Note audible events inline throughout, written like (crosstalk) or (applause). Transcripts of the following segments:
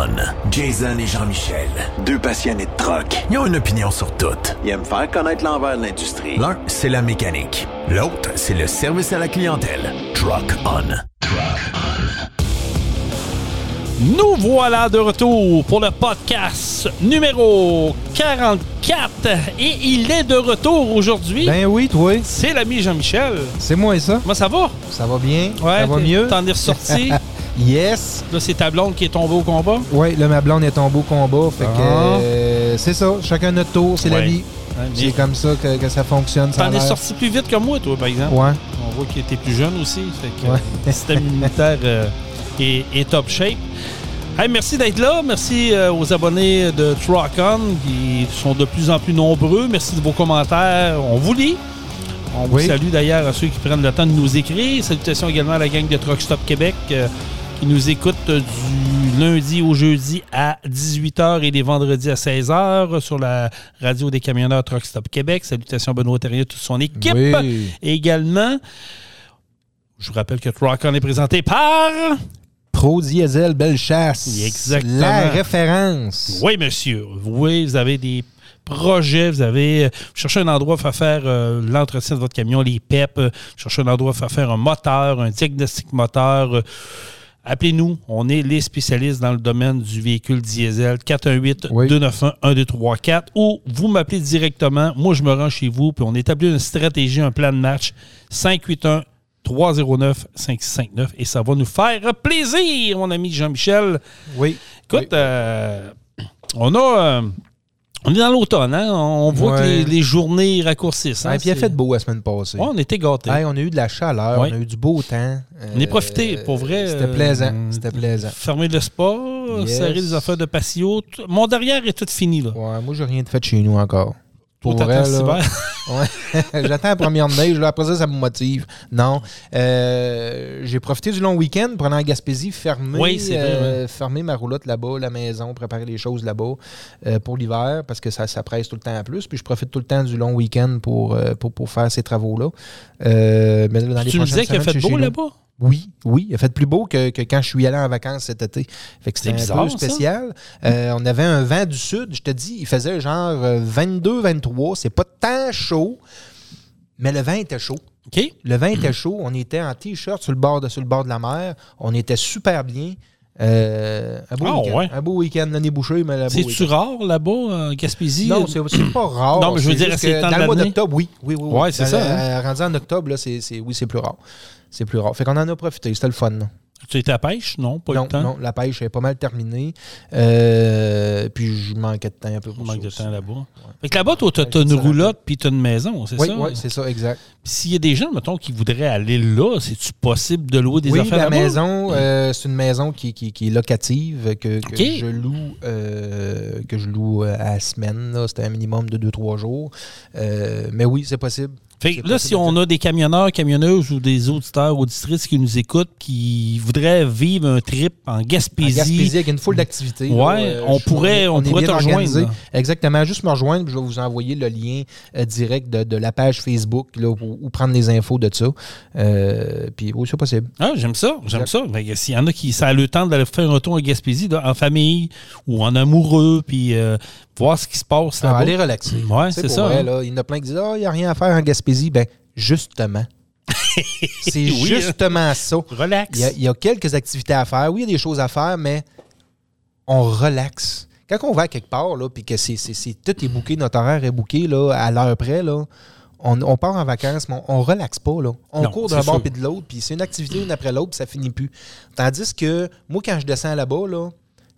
On. Jason et Jean-Michel, deux passionnés de troc. Ils ont une opinion sur tout. Ils aiment faire connaître l'envers de l'industrie. L'un, c'est la mécanique. L'autre, c'est le service à la clientèle. Truck On. Truck On. Nous voilà de retour pour le podcast numéro 44 et il est de retour aujourd'hui. Ben oui, toi. C'est l'ami Jean-Michel. C'est moi ça. Comment ça va? Ça va bien? Ouais, ça va mieux? T'en es ressorti. (laughs) Yes. Là, c'est ta blonde qui est tombée au combat? Oui, là, ma blonde est tombée au combat. Fait que Ah. euh, c'est ça. Chacun notre tour, c'est la Ouais. vie. C'est comme ça que, que ça fonctionne. ça a T'en es l'air. sorti plus vite que moi, toi, par exemple. Ouais. On voit qu'il était plus jeune aussi. Fait que Ouais. le système immunitaire euh, est, est top shape. Hey, merci d'être là. Merci euh, aux abonnés de Truckon qui sont de plus en plus nombreux. Merci de vos commentaires. On vous lit. On vous Oui. salue d'ailleurs à ceux qui prennent le temps de nous écrire. Salutations également à la gang de Truck Stop Québec euh, qui nous écoute euh, du lundi au jeudi à 18h et les vendredis à 16h sur la radio des camionneurs Truck Stop Québec. Salutations à Benoît Terrier et toute son équipe. Oui. Également, je vous rappelle que Truckon est présenté par... Pro Diesel Bellechasse. Exactement. La référence. Oui, monsieur. Oui, vous avez des projets, vous avez euh, vous cherchez un endroit pour faire euh, l'entretien de votre camion, les PEP, euh, vous cherchez un endroit pour faire un moteur, un diagnostic moteur. euh, Appelez-nous, on est les spécialistes dans le domaine du véhicule diesel 418-291-1234 ou vous m'appelez directement, moi je me rends chez vous, puis on établit une stratégie, un plan de match 581 309 5659 et ça va nous faire plaisir, mon ami Jean-Michel. Oui. Écoute, Oui. euh, on a. euh, on est dans l'automne, hein? On voit que les, les journées raccourcissent. hein? Ouais, puis il a fait beau la semaine passée. Ouais, on était gâtés. On a eu de la chaleur, on a eu du beau temps. on est Euh, profité, pour vrai. C'était euh, plaisant. C'était plaisant. Fermer le spa, Yes. serrer les affaires de patio. Mon derrière est tout fini, là. Ouais, moi, j'ai rien de fait chez nous encore. Pour Tout vrai, là. Ouais. (laughs) J'attends la première neige. Là, après ça, ça me motive. Non. Euh, j'ai profité du long week-end aller en Gaspésie, fermer, Oui, euh, fermer ma roulotte là-bas, la maison, préparer les choses là-bas euh, pour l'hiver parce que ça, ça presse tout le temps à plus. Puis je profite tout le temps du long week-end pour, pour, pour faire ces travaux-là. Mais dans les Tu me disais qu'il a fait beau là-bas? Oui, oui. Il a fait plus beau que, que quand je suis allé en vacances cet été. Fait que c'était un bizarre, peu ça. spécial. Euh, on avait un vent du sud. Je te dis, il faisait genre 22-23. C'est pas tant chaud, mais le vent était chaud. Le vent était chaud. On était en t-shirt sur, le bord de- sur le bord de la mer. On était super bien. Euh, un beau Ah, week-end. ouais. Un beau week-end. L'année bouchée, mais un beau C'est-tu rare là-bas, en Gaspésie? Non, c'est pas (clears throat) rare. Non, mais je veux dire, c'est dans le mois d'octobre, oui. oui, oui, oui. Ouais, c'est ça, hein? euh, Rendu en octobre, là, c'est- oui, c'est plus rare. C'est plus rare. Fait qu'on en a profité. C'était le fun. Tu étais à pêche? Non, pas non, le temps? non, la pêche est pas mal terminée. Euh, puis je manquais de temps un peu pour manque de temps là-bas. Fait que là-bas, toi, t'as Ouais, t'as je une roulotte puis t'as une maison, c'est Oui, ça? oui, c'est ça, exact. Puis s'il y a des gens, mettons, qui voudraient aller là, c'est-tu possible de louer des oui, affaires la maison, euh, c'est une maison qui, qui- qui est locative, que, je loue euh, que je loue à la semaine. C'était un minimum de 2-3 jours. Mais oui, c'est possible. Fait que là, si on a des camionneurs, camionneuses ou des auditeurs, auditrices qui nous écoutent, qui voudraient vivre un trip en En Gaspésie, Gaspésie, avec une foule d'activités. Ouais, là, on pourrait- on pourrait te rejoindre, organisé. Exactement. Juste me rejoindre, puis je vais vous envoyer le lien euh, direct de, de la page Facebook là, ou, ou prendre les infos de ça. Euh, puis oui, c'est possible. Ah, j'aime ça, j'aime ça. Que S'il y en a qui ça a le temps d'aller faire un tour en Gaspésie, là, en famille ou en amoureux, puis euh, voir ce qui se passe Ah, là-bas. allez relaxer. Ouais, c'est ça. vrai, hein. là, il y en a plein qui disent Ah, il n'y a rien à faire en Gaspésie. Ben, justement. (laughs) c'est Oui, hein. justement ça. Relax. Il y, a, il y a quelques activités à faire. Oui, il y a des choses à faire, mais on relaxe. Quand on va à quelque part, là, puis que c'est, tout est bouqué, notre horaire est bouqué là, à l'heure près, là, on, on part en vacances, mais on, on relaxe pas. Là. On Non, court d'un bord puis de l'autre, puis c'est une activité une après l'autre, puis ça finit plus. Tandis que moi, quand je descends là-bas, là,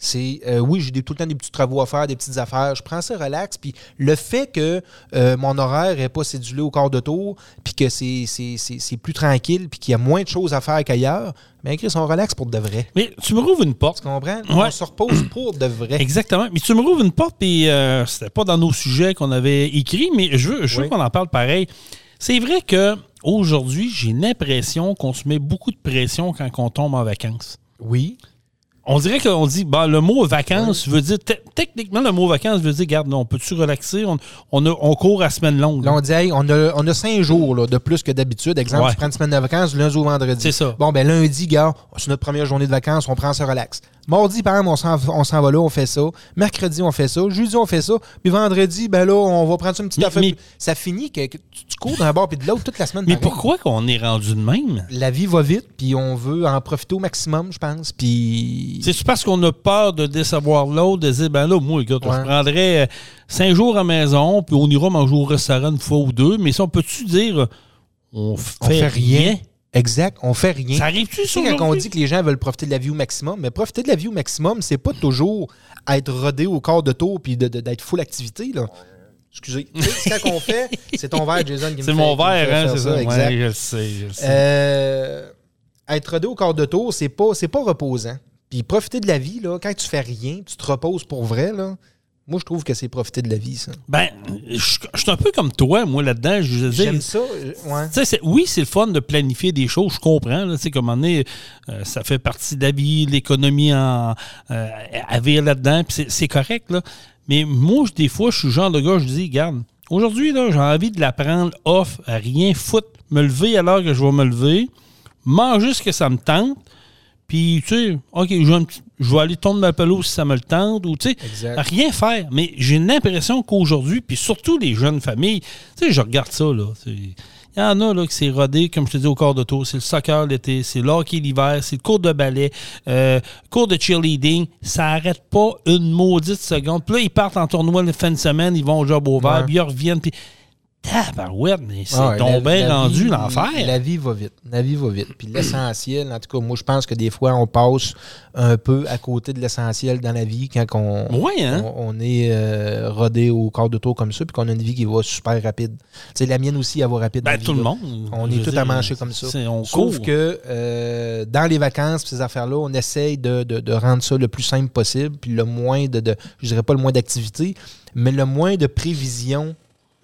c'est euh, oui, j'ai tout le temps des petits travaux à faire, des petites affaires. Je prends ça relax. Puis le fait que euh, mon horaire n'est pas cédulé au quart de tour, puis que c'est, plus tranquille, puis qu'il y a moins de choses à faire qu'ailleurs, bien, Chris, on relaxe pour de vrai. Mais tu me rouvres une porte. Tu comprends? Ouais. On se repose (clears throat) pour de vrai. Exactement. Mais tu me rouvres une porte, puis euh, c'était pas dans nos sujets qu'on avait écrits, mais je veux, je veux qu'on en parle pareil. C'est vrai que aujourd'hui, j'ai l'impression qu'on se met beaucoup de pression quand on tombe en vacances. Oui. On dirait qu'on dit, bah, le mot vacances veut dire, te- techniquement, le mot vacances veut dire, regarde, on peut-tu relaxer? On, on, a- on court à semaine longue. Là, on dit, hey, on a, on a cinq jours là, de plus que d'habitude. Exemple, Ouais. tu prends une semaine de vacances lundi au vendredi. C'est ça. Bon, ben lundi, gars, c'est notre première journée de vacances, on prend ça relax. Mardi, par exemple, on s'en, on s'en va là, on fait ça. Mercredi, on fait ça. Jeudi, on fait ça. Puis vendredi, ben là, on va prendre ça une petite Mais- affaire. mais- Ça finit que, que tu, tu cours d'un bord puis de l'autre toute la semaine. Mais pareil. pourquoi qu'on est rendu de même? La vie va vite, puis on veut en profiter au maximum, je pense. Puis. C'est parce qu'on a peur de décevoir l'autre, de dire, ben là, moi, écoute, Ouais. je prendrais euh, cinq jours à maison, puis on ira manger au restaurant une fois ou deux. Mais ça, on peut-tu dire, euh, on fait, On fait rien? Exact, on fait rien. Ça arrive-tu, sais, quand on dit que les gens veulent profiter de la vie au maximum, mais profiter de la vie au maximum, c'est pas toujours être rodé au corps de tour puis de- de- d'être full activité. Là. Excusez. C'est quand on fait, c'est ton verre, Jason, qui C'est mon verre, hein, c'est ça. exact. Ouais, je le sais, je le sais. Euh, être rodé au corps de tour, c'est pas, c'est pas reposant. Puis profiter de la vie, là, quand tu fais rien, tu te reposes pour vrai, là, moi, je trouve que c'est profiter de la vie, ça. Ben, je je suis un peu comme toi, moi, là-dedans. Je J'aime ça. euh, Ouais. C'est- oui, c'est le fun de planifier des choses, je comprends. Là, tu sais, comme on est, euh, ça fait partie de la vie, l'économie en, euh, à vivre là-dedans, puis c'est- c'est correct. Là. Mais moi, je- des fois, je suis le genre de gars, je dis, regarde, aujourd'hui, là, j'ai envie de la prendre off, à rien foutre, me lever à l'heure que je vais me lever, manger ce que ça me tente, puis, tu sais, OK, je vais, un petit- je vais aller tourner ma pelouse si ça me le tente, ou, tu sais, rien faire. Mais j'ai l'impression qu'aujourd'hui, puis surtout les jeunes familles, tu sais, je regarde ça, là. Il y en a là, qui s'est rodé, comme je te dis, au corps de tour. C'est le soccer l'été, c'est l'hockey l'hiver, c'est le cours de ballet, euh, cours de cheerleading. Ça n'arrête pas une maudite seconde. Puis là, ils partent en tournoi le fin de semaine, ils vont au job au vert, Ouais. puis ils reviennent. Puis, tabarouette, mais c'est Ah ouais, la- la rendu l'enfer. La vie va vite. La vie va vite. Puis l'essentiel, en tout cas, moi, je pense que des fois, on passe un peu à côté de l'essentiel dans la vie quand on, Ouais, hein? on, on est euh, rodé au corps de tour comme ça, puis qu'on a une vie qui va super rapide. Sais, la mienne aussi, elle va rapide. Ben, vie, tout le là. monde. On est tout dire, à manger comme ça. On Sauf court. que euh, dans les vacances, ces affaires-là, on essaye de, de- de rendre ça le plus simple possible, puis le moins de, de je dirais pas le moins d'activité, mais le moins de prévision.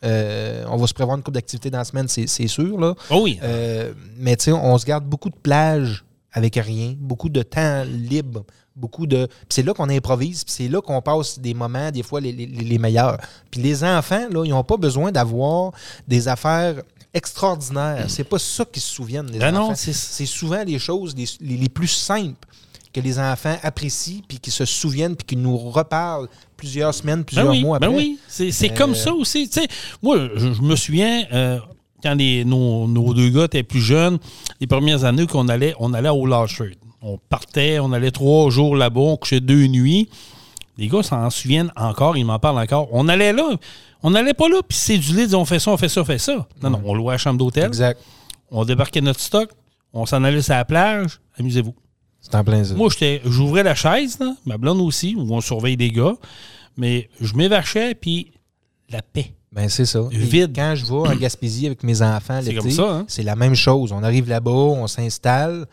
Euh, on va se prévoir une couple d'activités dans la semaine, c'est sûr. Là. Oh oui. Euh, mais on se garde beaucoup de plages avec rien, beaucoup de temps libre, beaucoup de. C'est là qu'on improvise, c'est là qu'on passe des moments, des fois, les, les- les meilleurs. Puis les enfants, là, ils n'ont pas besoin d'avoir des affaires extraordinaires. C'est pas ça qu'ils se souviennent, les Ben enfants. c'est- C'est souvent les choses les plus simples que les enfants apprécient, puis qui se souviennent, puis qui nous reparlent plusieurs semaines, plusieurs Ben oui, mois ben après. oui. C'est Euh, comme ça aussi. Moi, je, je me souviens, euh, quand les- nos, nos deux gars étaient plus jeunes, les premières années qu'on allait, on allait au Lashford. On partait, on allait trois jours là-bas, on couchait deux nuits. Les gars s'en souviennent encore, ils m'en parlent encore. On allait là, on n'allait pas là, puis c'est du lit, on fait ça, on fait ça, on fait ça. Non, non, on louait la chambre d'hôtel, Exact. on débarquait notre stock, on s'en allait sur la plage, amusez-vous. C'est en plein. Moi, j'ouvrais la chaise, là, ma blonde aussi, où on surveille des gars, mais je m'évachais, puis la paix. Ben, c'est ça. Vide. Quand je vais en Gaspésie avec mes enfants C'est l'été, comme ça, hein? c'est la même chose. On arrive là-bas, on s'installe,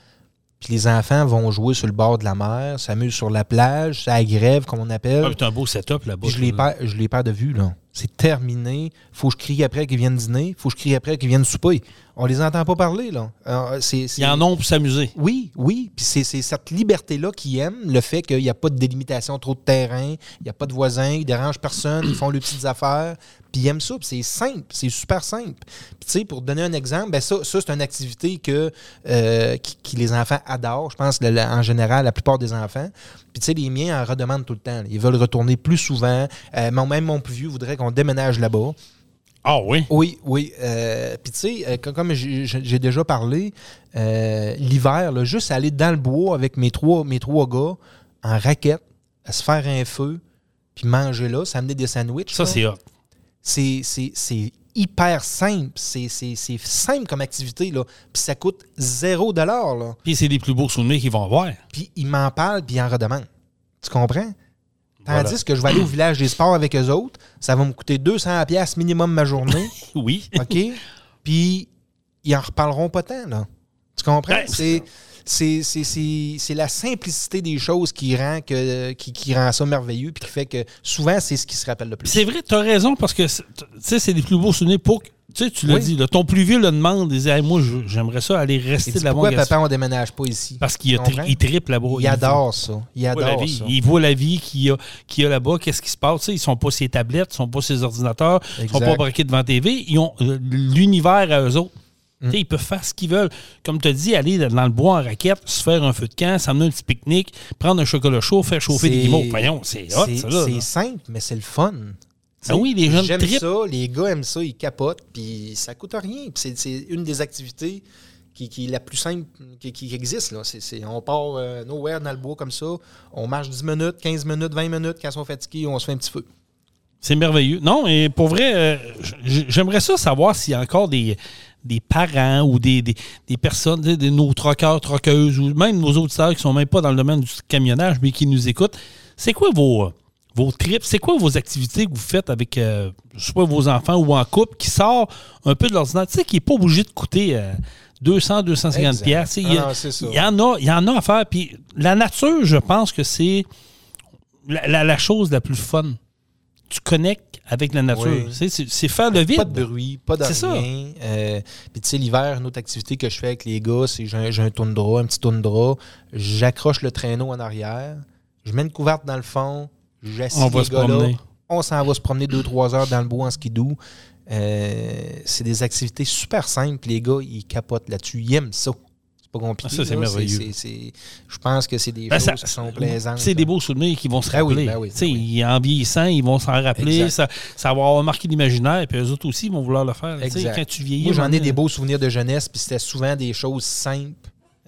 puis les enfants vont jouer sur le bord de la mer, s'amusent sur la plage, ça grève, comme on appelle. Ah, c'est un beau setup là-bas. puis je les, là. perds, je les perds de vue, là. C'est terminé. Faut que je crie après qu'ils viennent dîner. Faut que je crie après qu'ils viennent souper. On les entend pas parler, là. Euh, c'est, c'est- Ils en ont pour s'amuser. oui, oui. Puis c'est, c'est cette liberté-là qu'ils aiment, le fait qu'il n'y a pas de délimitation trop de terrain, il n'y a pas de voisins, ils dérangent personne, ils font leurs petites affaires. Puis ils aiment ça, puis c'est simple, c'est super simple. Puis tu sais, pour donner un exemple, ben ça, ça c'est une activité que, euh, qui, qui les enfants adorent. Je pense le- en général, la plupart des enfants. Puis tu sais, les miens en redemandent tout le temps. Ils veulent retourner plus souvent. Euh, mon- même mon plus vieux voudrait qu'on déménage là-bas. Ah oui? Oui, oui. Euh, Puis tu sais, euh, comme- comme j'ai déjà parlé, euh, l'hiver, juste aller dans le bois avec mes trois, mes trois gars en raquette, à se faire un feu, puis manger là, s'amener des sandwichs. Ça, c'est hot. C'est hyper simple. C'est simple comme activité. là. Puis ça coûte zéro dollar. là. Puis c'est les plus beaux souvenirs qu'ils vont avoir. Puis ils m'en parlent, puis ils en redemandent. Tu comprends? Voilà. Tandis que je vais aller au village des sports avec eux autres, ça va me coûter 200$ piastres minimum ma journée. (laughs) Oui. OK? Puis, ils en reparleront pas tant, là. Tu comprends? Ben, c'est, c'est, la simplicité des choses qui rend, que, qui, qui rend ça merveilleux, puis qui fait que souvent, c'est ce qui se rappelle le plus. C'est vrai, tu as raison, parce que c'est- tu sais, c'est les plus beaux souvenirs pour. que- Tu sais, tu l'as Oui. dit, là, ton plus vieux le demande, il dit Hey, Moi, j'aimerais ça aller rester dit, là-bas. pourquoi papa, on déménage pas ici? Parce qu'il il triple là-bas. Il adore ça. Il Il voit la adore vie. ça. Il voit la vie qu'il y a, a là-bas, qu'est-ce qui se passe? Tu sais, ils sont pas ses tablettes, ils sont pas ses ordinateurs, ils sont Exact. pas braqués devant TV. Ils ont euh, l'univers à eux autres. Ils peuvent faire ce qu'ils veulent. Comme tu as dit, aller dans le bois en raquette, se faire un feu de camp, s'amener un petit pique-nique, prendre un chocolat chaud, faire chauffer des guimauves. Voyons, c'est hot, ça. C'est simple, mais c'est le fun. Ah oui, les jeunes J'aime ça, les gars aiment ça, ils capotent, puis ça coûte rien. C'est- une des activités qui, qui est la plus simple qui, qui existe. Là. On part euh, nowhere dans le bois comme ça, on marche 10 minutes, 15 minutes, 20 minutes, quand ils sont fatigués, on se fait un petit feu. C'est merveilleux. Non, et pour vrai, euh, j'aimerais ça savoir s'il y a encore des, des parents ou des, des, des personnes, tu sais, de nos troqueurs, troqueuses, ou même nos auditeurs qui sont même pas dans le domaine du camionnage, mais qui nous écoutent. C'est quoi vos, vos trips? C'est quoi vos activités que vous faites avec, euh, pas, vos enfants ou en couple qui sort un peu de l'ordinaire? Tu sais, qui n'est pas obligé de coûter euh, 200, 250 Exact. piastres. Il y Ah, en a, il y en a à faire. Puis la nature, je pense que c'est la, la- la chose la plus fun. Tu connectes avec la nature. Oui. C'est faire le vide. Pas de bruit, pas de C'est ça. rien. Euh, Puis tu sais, l'hiver, une autre activité que je fais avec les gars, c'est j'ai un, j'ai un toundra, un petit toundra. J'accroche le traîneau en arrière, je mets une couverte dans le fond, j'assieds les se gars là. promener. On s'en va se promener 2-3 heures dans le bois en skidoo. Euh, c'est des activités super simples. Les gars, ils capotent là-dessus. Ils aiment ça. Pas compliqué. Ah, ça, c'est merveilleux. c'est- c'est- Je pense que c'est des Ben, choses ça- qui sont plaisantes. C'est des beaux souvenirs qui vont se Ben rappeler. ben oui, ben oui. En vieillissant, ils vont s'en rappeler. Ça, ça va avoir marqué l'imaginaire. Puis eux autres aussi, ils vont vouloir le faire. Quand tu vieillis. Moi, j'en ai des beaux souvenirs de jeunesse, puis c'était souvent des choses simples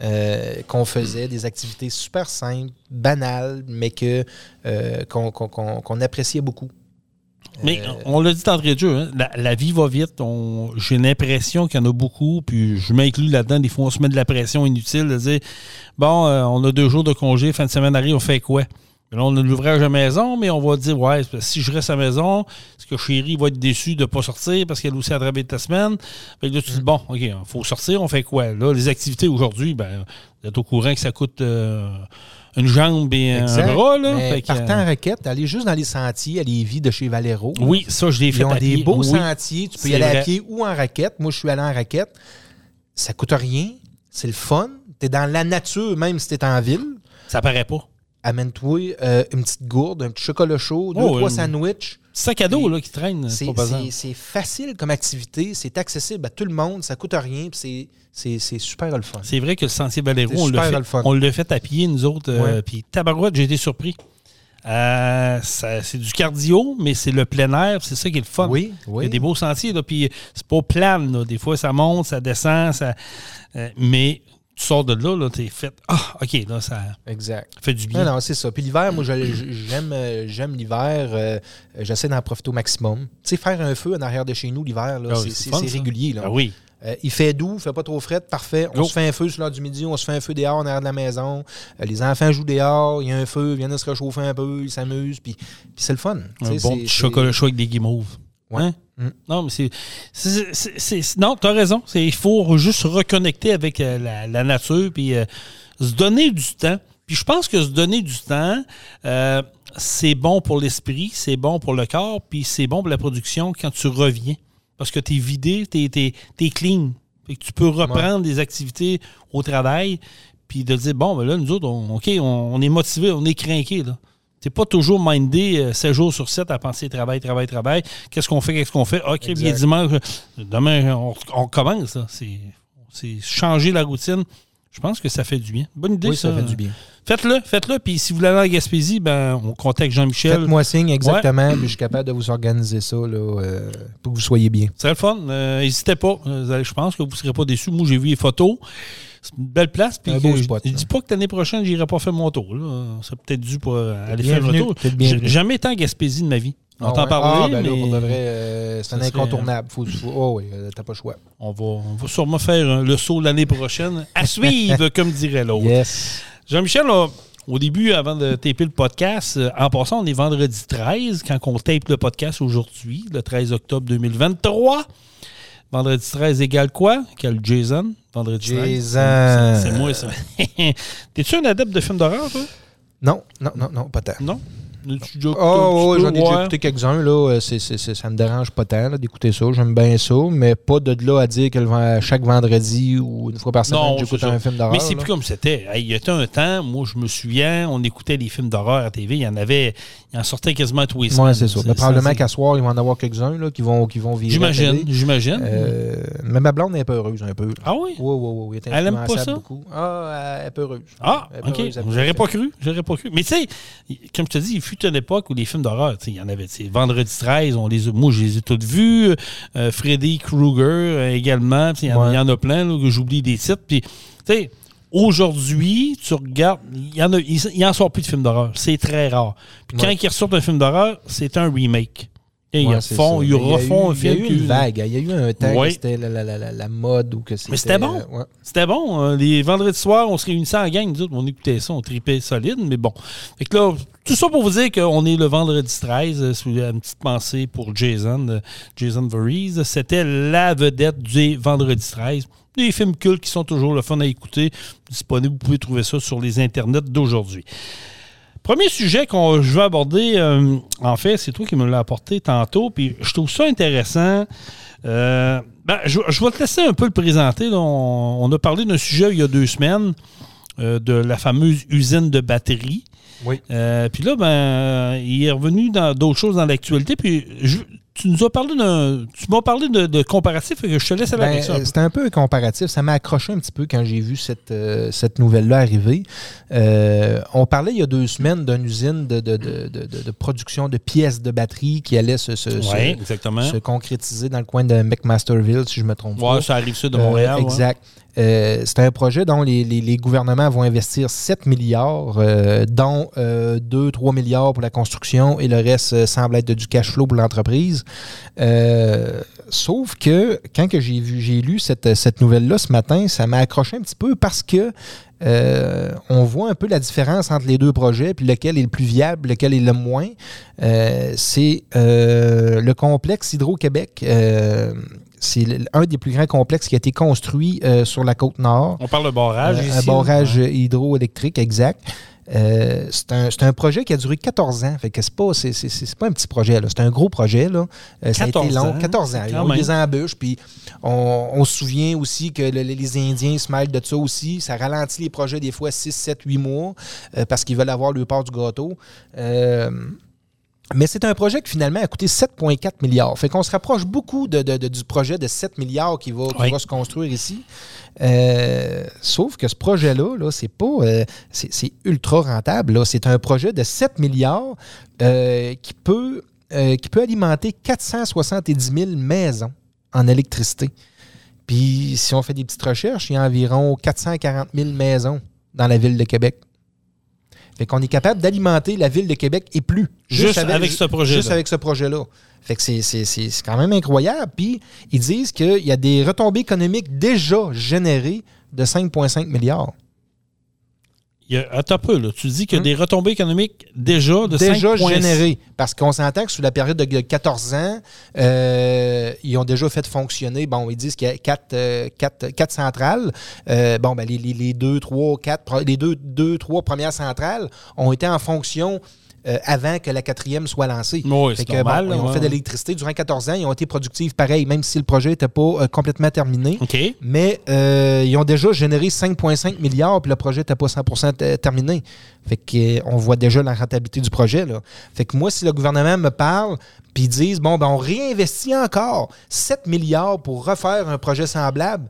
euh, qu'on faisait, des activités super simples, banales, mais que euh, qu'on qu'on- qu'on- qu'on appréciait beaucoup. Mais Euh, on l'a dit d'entrée de jeu, hein, la, la vie va vite. J'ai l'impression qu'il y en a beaucoup, puis je m'inclus là-dedans. Des fois, on se met de la pression inutile de dire Bon, euh, on a deux jours de congé, fin de semaine arrive, on fait quoi? Là, on a de l'ouvrage à la maison, mais on va dire Ouais, si je reste à la maison, est-ce que chérie va être déçue de ne pas sortir parce qu'elle aussi a travaillé ta semaine? Fait que là, tu dis Bon, OK, il faut sortir, on fait quoi? Là, les activités aujourd'hui, ben, vous êtes au courant que ça coûte euh, une jambe et exact. un bras. Là. Mais partant euh, en raquette, aller juste dans les sentiers à Lévis de chez Valero. oui, ça, je l'ai fait Ils ont à des pied. beaux Oui. sentiers. Tu peux y aller vrai. à pied ou en raquette. Moi, je suis allé en raquette. Ça coûte rien. C'est le fun. Tu es dans la nature, même si tu es en ville. Ça paraît pas. Amène-toi euh, une petite gourde, un petit chocolat chaud, deux, Oh, trois euh, sandwichs. Sac à dos là, qui traîne. C'est facile comme activité, c'est accessible à tout le monde, ça coûte rien, c'est- super le fun. C'est vrai que le Sentier Valero, on l'a fait, le fait à pied, nous autres. euh. Puis tabarouette, j'ai été surpris. Euh, c'est du cardio, mais c'est le plein air, c'est ça qui est le fun. Oui, Il y oui. a des beaux sentiers, là, puis c'est pas plane. là. Des fois, ça monte, ça descend, ça, euh, mais tu sors de là, là t'es fait. Ah, OK, là, ça Exact. fait du bien. Non, non, c'est ça. Puis l'hiver, moi, j'aime euh, j'aime l'hiver. euh, J'essaie d'en profiter au maximum. Tu sais, faire un feu en arrière de chez nous l'hiver, là, Ah c'est régulier. Là. Ah oui. Euh, il fait doux, il fait pas trop frais, parfait. On se fait un feu sur l'heure du midi, on se fait un feu dehors en arrière de la maison. Euh, les enfants jouent dehors, il y a un feu, ils viennent de se réchauffer un peu, ils s'amusent, puis, puis c'est le fun. Un bon chocolat chaud avec des guimauves. Ouais. Hein? Mm. Non, mais c'est. Non, tu as raison. C'est- Il faut juste se reconnecter avec euh, la, la nature puis euh, se donner du temps. Puis je pense que se donner du temps, euh, c'est bon pour l'esprit, c'est bon pour le corps, puis c'est bon pour la production quand tu reviens. Parce que tu es vidé, tu es, clean. Fait que tu peux reprendre des activités au travail, puis de dire, bon, ben là, nous autres, on, OK, on, on est motivé, on est craqué, T'es pas toujours mindé euh, 7 jours sur 7 à penser travail, travail, travail. Qu'est-ce qu'on fait, qu'est-ce qu'on fait? OK, Exact. bien dimanche, euh, demain, on, on commence. C'est, changer la routine. Je pense que ça fait du bien. Bonne idée, Oui, ça ça. fait du bien. Faites-le, faites-le. Puis si vous voulez aller à Gaspésie, ben, on contacte Jean-Michel. Faites-moi signe exactement, puis je suis capable de vous organiser ça là, euh, pour que vous soyez bien. C'est le fun. Euh, N'hésitez pas. Je pense que vous ne serez pas déçus. Moi, j'ai vu les photos. C'est une belle place. Puis Un beau spot, je ne dis pas que l'année prochaine, je n'irai pas faire mon tour. là. C'est peut-être dû pour euh, aller faire un tour. J'ai jamais été en Gaspésie de ma vie. On Ah t'en ouais? parlait, Ah, ben mais euh, c'est ça un serait- incontournable. Faut, faut- oh oui, euh, t'as pas le choix. on va, on va sûrement faire le saut l'année prochaine. À (laughs) suivre, comme dirait l'autre. Yes. Jean-Michel, au début, avant de taper le podcast, en passant, on est vendredi 13, quand on tape le podcast aujourd'hui, le 13 octobre 2023. Vendredi 13 égale quoi? Quel Jason? Vendredi 13. Jason. C'est c'est moi, ça. (laughs) T'es-tu un adepte de films d'horreur, toi? Non, non, non, non, pas tant. Non? As-tu déjà écouté Oh, ouais, peu? j'en ai déjà écouté quelques-uns. Là. Euh, c'est- c'est- c'est- ça me dérange pas tant là, d'écouter ça. J'aime bien ça, mais pas de là à dire que chaque vendredi ou une fois par semaine, Non, j'écoute un film d'horreur. Mais c'est là. plus comme c'était. Il y a un temps, moi, je me souviens, on écoutait les films d'horreur à TV. Il y en avait, il en sortait quasiment tous les semaines. c'est ça. Mais probablement qu'à soir, il va en avoir quelques-uns là, qui vont, qui vont la J'imagine, j'imagine. Euh, mais ma blonde est un peu heureuse, un peu. là. ah oui? Oui, oui, oui. Elle, Elle aime pas ça? beaucoup. Ah, elle est peureuse. Ah, Elle est OK. J'aurais pas cru. J'aurais pas cru. Mais tu sais, comme je te dis, il fut une époque où les films d'horreur, tu sais, il y en avait. Vendredi 13, on les moi, je les ai tous vus. Euh, Freddy Krueger euh, également. Il y, Ouais. il y en a plein là, que j'oublie des titres. Puis, tu sais, aujourd'hui, tu regardes, il y en a, il, il en sort plus de films d'horreur. C'est très rare. Puis quand Ouais. ils ressortent un film d'horreur, c'est un remake. Ils Ouais, refont, ça. ils Mais il y a refont eu- un film. Il y a eu une vague. Il y a eu un temps Ouais. que c'était la, la- la- la- mode ou que c'était. c'était bon. ouais. C'était bon. hein. Les vendredis soirs, on se réunissait en gang. nous on écoutait ça, on tripait solide, mais bon. Fait que là, tout ça pour vous dire qu'on est le vendredi 13. euh, une petite pensée pour Jason, euh, Jason Voorhees. C'était la vedette du vendredi 13. Des films cultes qui sont toujours le fun à écouter. Disponibles, vous pouvez trouver ça sur les internets d'aujourd'hui. Premier sujet que je vais aborder, euh, en fait, c'est toi qui me l'as apporté tantôt, puis je trouve ça intéressant. Euh, ben, je, je vais te laisser un peu le présenter. là. On, on a parlé d'un sujet il y a deux semaines, euh, de la fameuse usine de batterie. Oui. Euh, puis là, ben, il est revenu dans d'autres choses dans l'actualité. Puis je- tu nous as parlé d'un. Tu m'as parlé de, de comparatif, fait que je te laisse aller Ben, avec ça. C'était un peu un comparatif. Ça m'a accroché un petit peu quand j'ai vu cette, euh, cette nouvelle-là arriver. Euh, on parlait il y a deux semaines d'une usine de, de- de- production de pièces de batterie qui allait se, se- se- concrétiser dans le coin de McMasterville, si je me trompe pas. Ouais, ça arrive ça de Euh, Montréal. ouais. exact. Euh, c'est un projet dont les, les- les gouvernements vont investir 7 milliards, euh, dont 2-3 milliards pour la construction et le reste euh, semble être de du cash flow pour l'entreprise. Euh, sauf que quand que j'ai vu, j'ai lu cette, cette nouvelle-là ce matin, ça m'a accroché un petit peu parce que euh, on voit un peu la différence entre les deux projets, puis lequel est le plus viable, lequel est le moins. Euh, c'est euh, le complexe Hydro-Québec. c'est un des plus grands complexes qui a été construit sur la côte nord. On parle de barrage ici. un barrage hydroélectrique, exact. Euh, c'est un, projet qui a duré 14 ans. Fait que c'est pas, c'est, un petit projet. là. C'est un gros projet. Là. Euh, ça a été 14 long. ans, 14 ans. Ils ont des embûches. Puis on, on se souvient aussi que le- les Indiens se mêlent de ça aussi. Ça ralentit les projets des fois 6, 7, 8 mois euh, parce qu'ils veulent avoir le part du gâteau. Mais c'est un projet qui finalement a coûté 7,4 milliards. Fait qu'on se rapproche beaucoup de- de- de- du projet de 7 milliards qui va, qui Oui. va se construire ici. Euh, sauf que ce projet-là, là, c'est pas. euh, c'est ultra rentable. C'est un projet de 7 milliards euh, qui, peut, qui peut alimenter 470 000 maisons en électricité. Puis si on fait des petites recherches, il y a environ 440 000 maisons dans la ville de Québec. Fait qu'on est capable d'alimenter la ville de Québec et plus. Juste avec ce projet-là. Juste avec ce projet-là. Fait que c'est quand même incroyable. Puis ils disent qu'il y a des retombées économiques déjà générées de 5,5 milliards. Il y a, attends un peu, là. Tu dis qu'il y a Hum. des retombées économiques déjà de déjà 5,6. générées. Parce qu'on s'entend que sous la période de 14 ans, euh, ils ont déjà fait fonctionner. Bon, ils disent qu'il y a quatre, euh, quatre- quatre centrales. Euh, bon, ben, les, les- les deux, trois, quatre, pro- les deux, deux, trois premières centrales ont été en fonction euh, avant que la quatrième soit lancée. Oui, Fait c'est que, normal. bon, là, ils ont ouais. fait de l'électricité durant 14 ans. Ils ont été productifs pareil, même si le projet n'était pas euh, complètement terminé. Mais euh, ils ont déjà généré 5,5 milliards, puis le projet n'était pas 100 t- terminé. Fait que, on voit déjà la rentabilité du projet. Là. Fait que moi, si le gouvernement me parle, puis ils disent, bon, ben, on réinvestit encore 7 milliards pour refaire un projet semblable,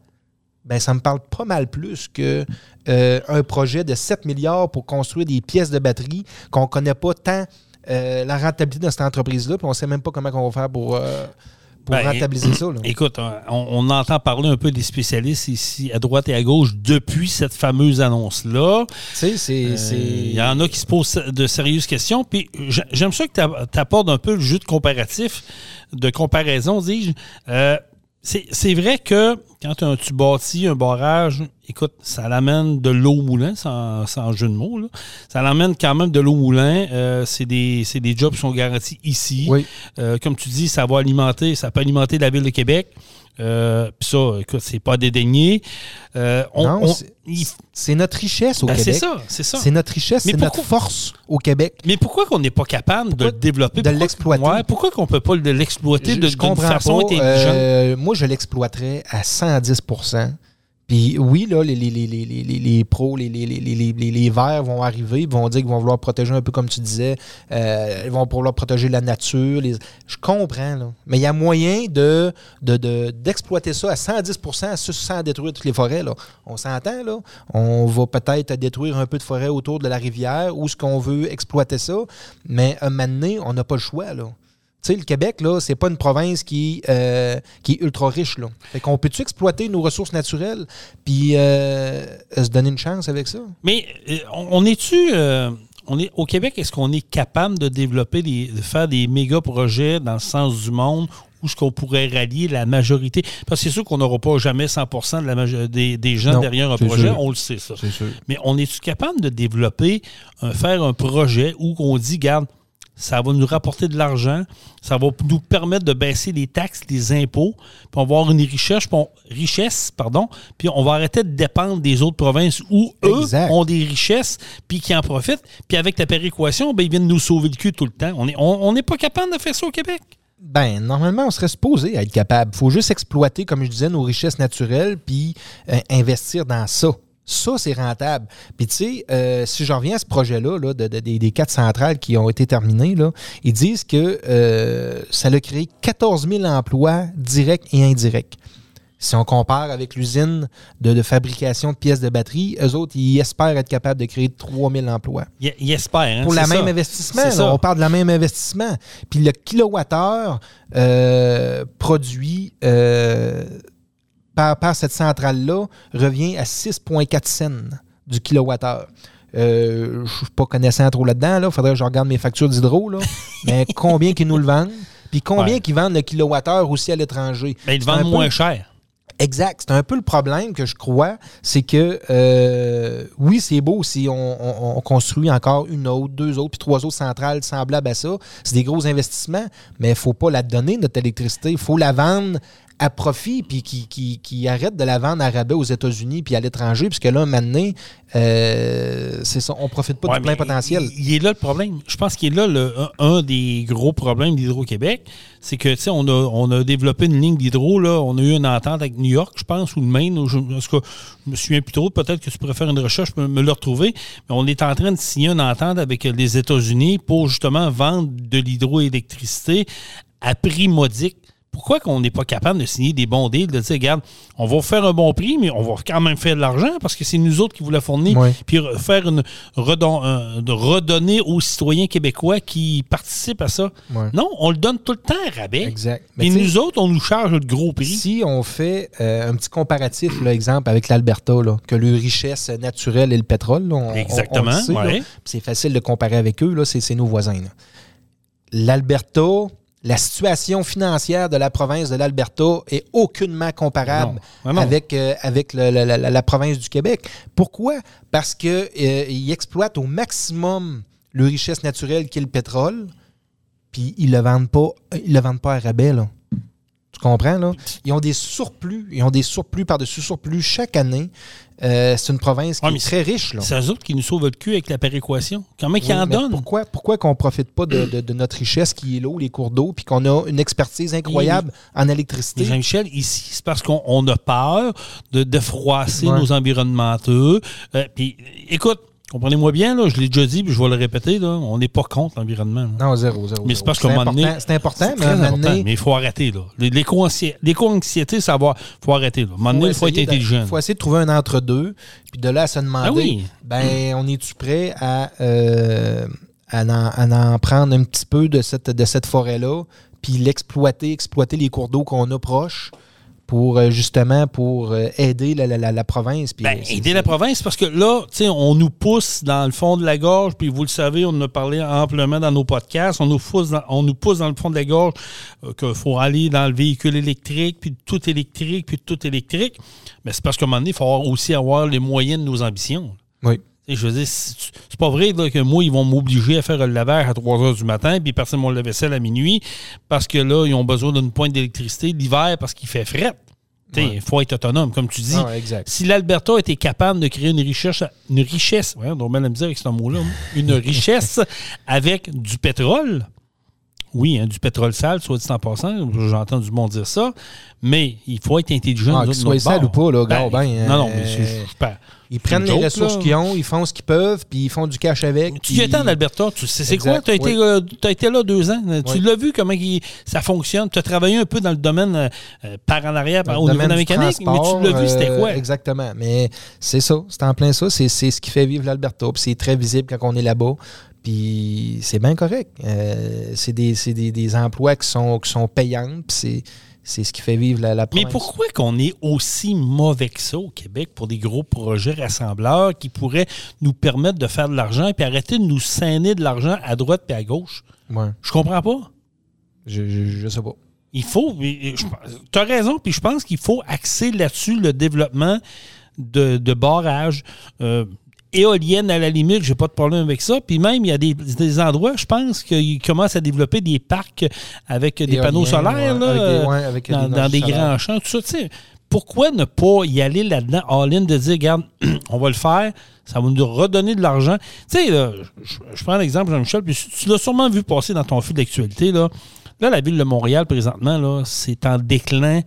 ben, ça me parle pas mal plus que euh, un projet de 7 milliards pour construire des pièces de batterie qu'on ne connaît pas tant euh, la rentabilité de cette entreprise-là, puis on ne sait même pas comment on va faire pour, euh, pour Ben, rentabiliser ça. là. Écoute, on, on entend parler un peu des spécialistes ici à droite et à gauche depuis cette fameuse annonce-là. Euh. Il y en a qui se posent de sérieuses questions. Puis j'a- j'aime ça que tu apportes un peu le jeu de comparatif, de comparaison, dis-je. C'est vrai que quand un- tu bâtis un barrage écoute, ça l'amène de l'eau au moulin, sans, sans jeu de mots. Là. Ça l'amène quand même de l'eau au moulin. Euh, c'est des, c'est des jobs qui sont garantis ici. Oui. Euh, comme tu dis, ça va alimenter, ça peut alimenter la ville de Québec. Euh, Puis ça, écoute, c'est pas dédaigné. Euh, on, Non, on- c'est- il- C'est notre richesse au ben, c'est Québec. ça, c'est ça. C'est notre richesse, c'est notre force au Québec. Mais pourquoi qu'on n'est pas capable de le développer? de Pourquoi- l'exploiter? Ouais, pourquoi qu'on peut pas le- l'exploiter de, façon pas. intelligente? Euh, moi, je l'exploiterais à 110 Puis oui, là, les, les, les, les, les, pros, les, les, les, les, verts vont arriver, ils vont dire qu'ils vont vouloir protéger un peu comme tu disais, euh, ils vont vouloir protéger la nature. Je comprends, là. Mais il y a moyen de, de, de- d'exploiter ça à 110 sans, sans détruire toutes les forêts. Là. On s'entend, là. On va peut-être détruire un peu de forêt autour de la rivière ou ce qu'on veut exploiter ça, mais un moment donné, on n'a pas le choix, là. Tu sais, le Québec, là, c'est pas une province qui, euh, qui est ultra riche, là. Fait qu'on peut-tu exploiter nos ressources naturelles puis euh, se donner une chance avec ça? Mais euh, on, on est-tu. euh, on est, au Québec, est-ce qu'on est capable de développer, des, de faire des méga projets dans le sens du monde où ce qu'on pourrait rallier la majorité? Parce que c'est sûr qu'on n'aura pas jamais 100% de la des, des gens Non, derrière un projet, sûr. on le sait, ça. Sûr. Mais on est-tu capable de développer, faire un projet où on dit, garde, ça va nous rapporter de l'argent, ça va nous permettre de baisser les taxes, les impôts, puis on va avoir une richesse, puis on- richesse, pardon, puis on va arrêter de dépendre des autres provinces où eux Exact. ont des richesses, puis qui en profitent, puis avec la péréquation, ben, ils viennent nous sauver le cul tout le temps. On n'est on, on n'est pas capable de faire ça au Québec. Ben, normalement, on serait supposé être capable. Il faut juste exploiter, comme je disais, nos richesses naturelles puis euh, investir dans ça. Ça, c'est rentable. Puis, tu sais, euh, si je reviens à ce projet-là, là, de- de- des, des quatre centrales qui ont été terminées, là, ils disent que euh, ça a créé 14 000 emplois directs et indirects. Si on compare avec l'usine de, de fabrication de pièces de batterie, eux autres, ils espèrent être capables de créer 3 000 emplois Il, il espère. hein, pour ça. même investissement. C'est là. ça. on parle de la même investissement. Puis le kilowattheure euh, produit euh, par, par cette centrale-là revient à 6,4 cents du kilowattheure. Euh, je ne suis pas connaissant trop là-dedans. Il faudrait que je regarde mes factures d'hydro. là. (laughs) Mais combien qu'ils nous le vendent? Puis combien Ouais. qu'ils vendent le kilowattheure aussi à l'étranger? Ben, ils un vendent peu- moins cher. Exact. C'est un peu le problème que je crois. C'est que, euh, oui, c'est beau si on, on- on construit encore une autre, deux autres, puis trois autres centrales semblables à ça. C'est des gros investissements, mais il ne faut pas la donner, notre électricité. Il faut la vendre à profit, puis qui, qui, qui arrête de la vendre à rabais aux États-Unis puis à l'étranger, puisque là, maintenant, euh, c'est ça, on ne profite pas Ouais, du plein potentiel. Il, il est là le problème. Je pense qu'il est là le, un, un des gros problèmes d'Hydro-Québec. C'est que, tu sais, on a, on a développé une ligne d'hydro, là. On a eu une entente avec New York, je pense, ou le Maine. ou je, en tout cas, je me souviens plus trop. Peut-être que tu pourrais faire une recherche, me, me le retrouver. Mais on est en train de signer une entente avec les États-Unis pour justement vendre de l'hydroélectricité à prix modique. Pourquoi qu'on n'est pas capable de signer des bons deals, de dire, regarde, on va faire un bon prix, mais on va quand même faire de l'argent parce que c'est nous autres qui vous la fournir, Ouais. puis re- faire une redon- un- de redonner aux citoyens québécois qui participent à ça. Non, on le donne tout le temps à rabais. Exact. Et Mais nous autres, on nous charge le gros prix. Si on fait euh, un petit comparatif, là, exemple, avec l'Alberta, que le richesse naturelle est le pétrole, là, on- Exactement, ouais. C'est facile de comparer avec eux, là, c'est nos voisins. L'Alberta, la situation financière de la province de l'Alberta est aucunement comparable Non. Non. avec, euh, avec le- la, la- la- la province du Québec. Pourquoi? Parce qu'ils exploitent au maximum le richesse naturelle qui est le pétrole, puis ils ne le vendent pas, ils le vendent pas à rabais. Là. Tu comprends, là? Ils ont des surplus. Ils ont des surplus par-dessus surplus chaque année. Euh, c'est une province qui Ouais, est très riche, là. C'est eux autres qui nous sauvent le cul avec la péréquation. Comment ils Oui, en donnent? Pourquoi, pourquoi qu'on ne profite pas de, de- de notre richesse qui est l'eau, les cours d'eau, puis qu'on a une expertise incroyable en électricité? Jean-Michel, ici, c'est parce qu'on on a peur de, de froisser Ouais. nos environnementaux. Euh, puis, écoute, comprenez-moi bien, là, je l'ai déjà dit, puis je vais le répéter, là, on n'est pas contre l'environnement. là. Non, zéro, zéro. Mais zéro. c'est parce qu'à un moment important, donné- C'est important, mais à un très moment important, donné, mais il faut arrêter. là. Les- L'éco-anxi- L'éco-anxiété, ça va. faut arrêter. Là. À un moment donné, il faut être essayer de- intelligent. faut essayer de trouver un entre-deux, puis de là à se demander, Ah oui. ben, on est-tu prêt à, euh, à, en, à en prendre un petit peu de cette, de cette forêt-là, puis l'exploiter, exploiter les cours d'eau qu'on a proches, pour euh, justement pour euh, aider la, la- la- la province. puis, Ben, euh, aider la province parce que là, on nous pousse dans le fond de la gorge, puis vous le savez, on en a parlé amplement dans nos podcasts, on nous pousse dans, on nous pousse dans le fond de la gorge euh, qu'il faut aller dans le véhicule électrique, puis tout électrique, puis tout électrique. Mais c'est parce qu'à un moment donné, il faut avoir- aussi avoir les moyens de nos ambitions. Oui. Je veux dire, c'est pas vrai là, que moi, ils vont m'obliger à faire le lavage à 3 heures du matin, puis personne mon lave-vaisselle à minuit, parce que là, ils ont besoin d'une pointe d'électricité l'hiver parce qu'il fait fret. Il faut être autonome, comme tu dis. Ah exact. Si l'Alberta était capable de créer une richesse, une richesse, ouais, on dire avec ce mot-là, une (laughs) richesse avec du pétrole, oui, hein, du pétrole sale, soit dit en passant, j'entends du monde dire ça, mais il faut être intelligent. Ah, qu'il soit sale ou pas, là, gars, ben, non, non, euh, mais je- je parle. Ils prennent les ressources qu'ils ont, ils font ce qu'ils peuvent, puis ils font du cash avec. Tu y étais en Alberta, tu sais c'est quoi? Tu as, oui. euh, été là deux ans. Tu Oui. l'as vu comment il- ça fonctionne. Tu as travaillé un peu dans le domaine euh, euh, par en arrière, par- au niveau de la mécanique, mais tu l'as vu, c'était euh, quoi? Exactement. Mais c'est ça, c'est en plein ça. C'est ce qui fait vivre l'Alberta. Puis c'est très visible quand on est là-bas. Puis c'est bien correct. Euh, c'est des, des- des emplois qui sont, qui sont payants. Puis c'est- c'est ce qui fait vivre la, la Mais province. pourquoi qu'on est aussi mauvais que ça au Québec pour des gros projets rassembleurs qui pourraient nous permettre de faire de l'argent et puis arrêter de nous saigner de l'argent à droite et à gauche? Ouais. Je comprends pas. Je, je, je sais pas. Il faut. Tu as raison, puis je pense qu'il faut axer là-dessus le développement de, de barrages. euh, éoliennes à la limite, j'ai pas de problème avec ça. Puis même, il y a des, des endroits, je pense qu'ils commencent à développer des parcs avec des panneaux solaires ouais, là, avec des- ouais, avec dans, des dans énergies des solaires. grands champs, tout ça. tu sais. Pourquoi ne pas y aller là-dedans, all-in, de dire, regarde, (clears throat) on va le faire, ça va nous redonner de l'argent. Tu sais, je prends l'exemple, Jean-Michel, puis tu l'as sûrement vu passer dans ton fil d'actualité, là. Là, la ville de Montréal, présentement, là, c'est en déclin.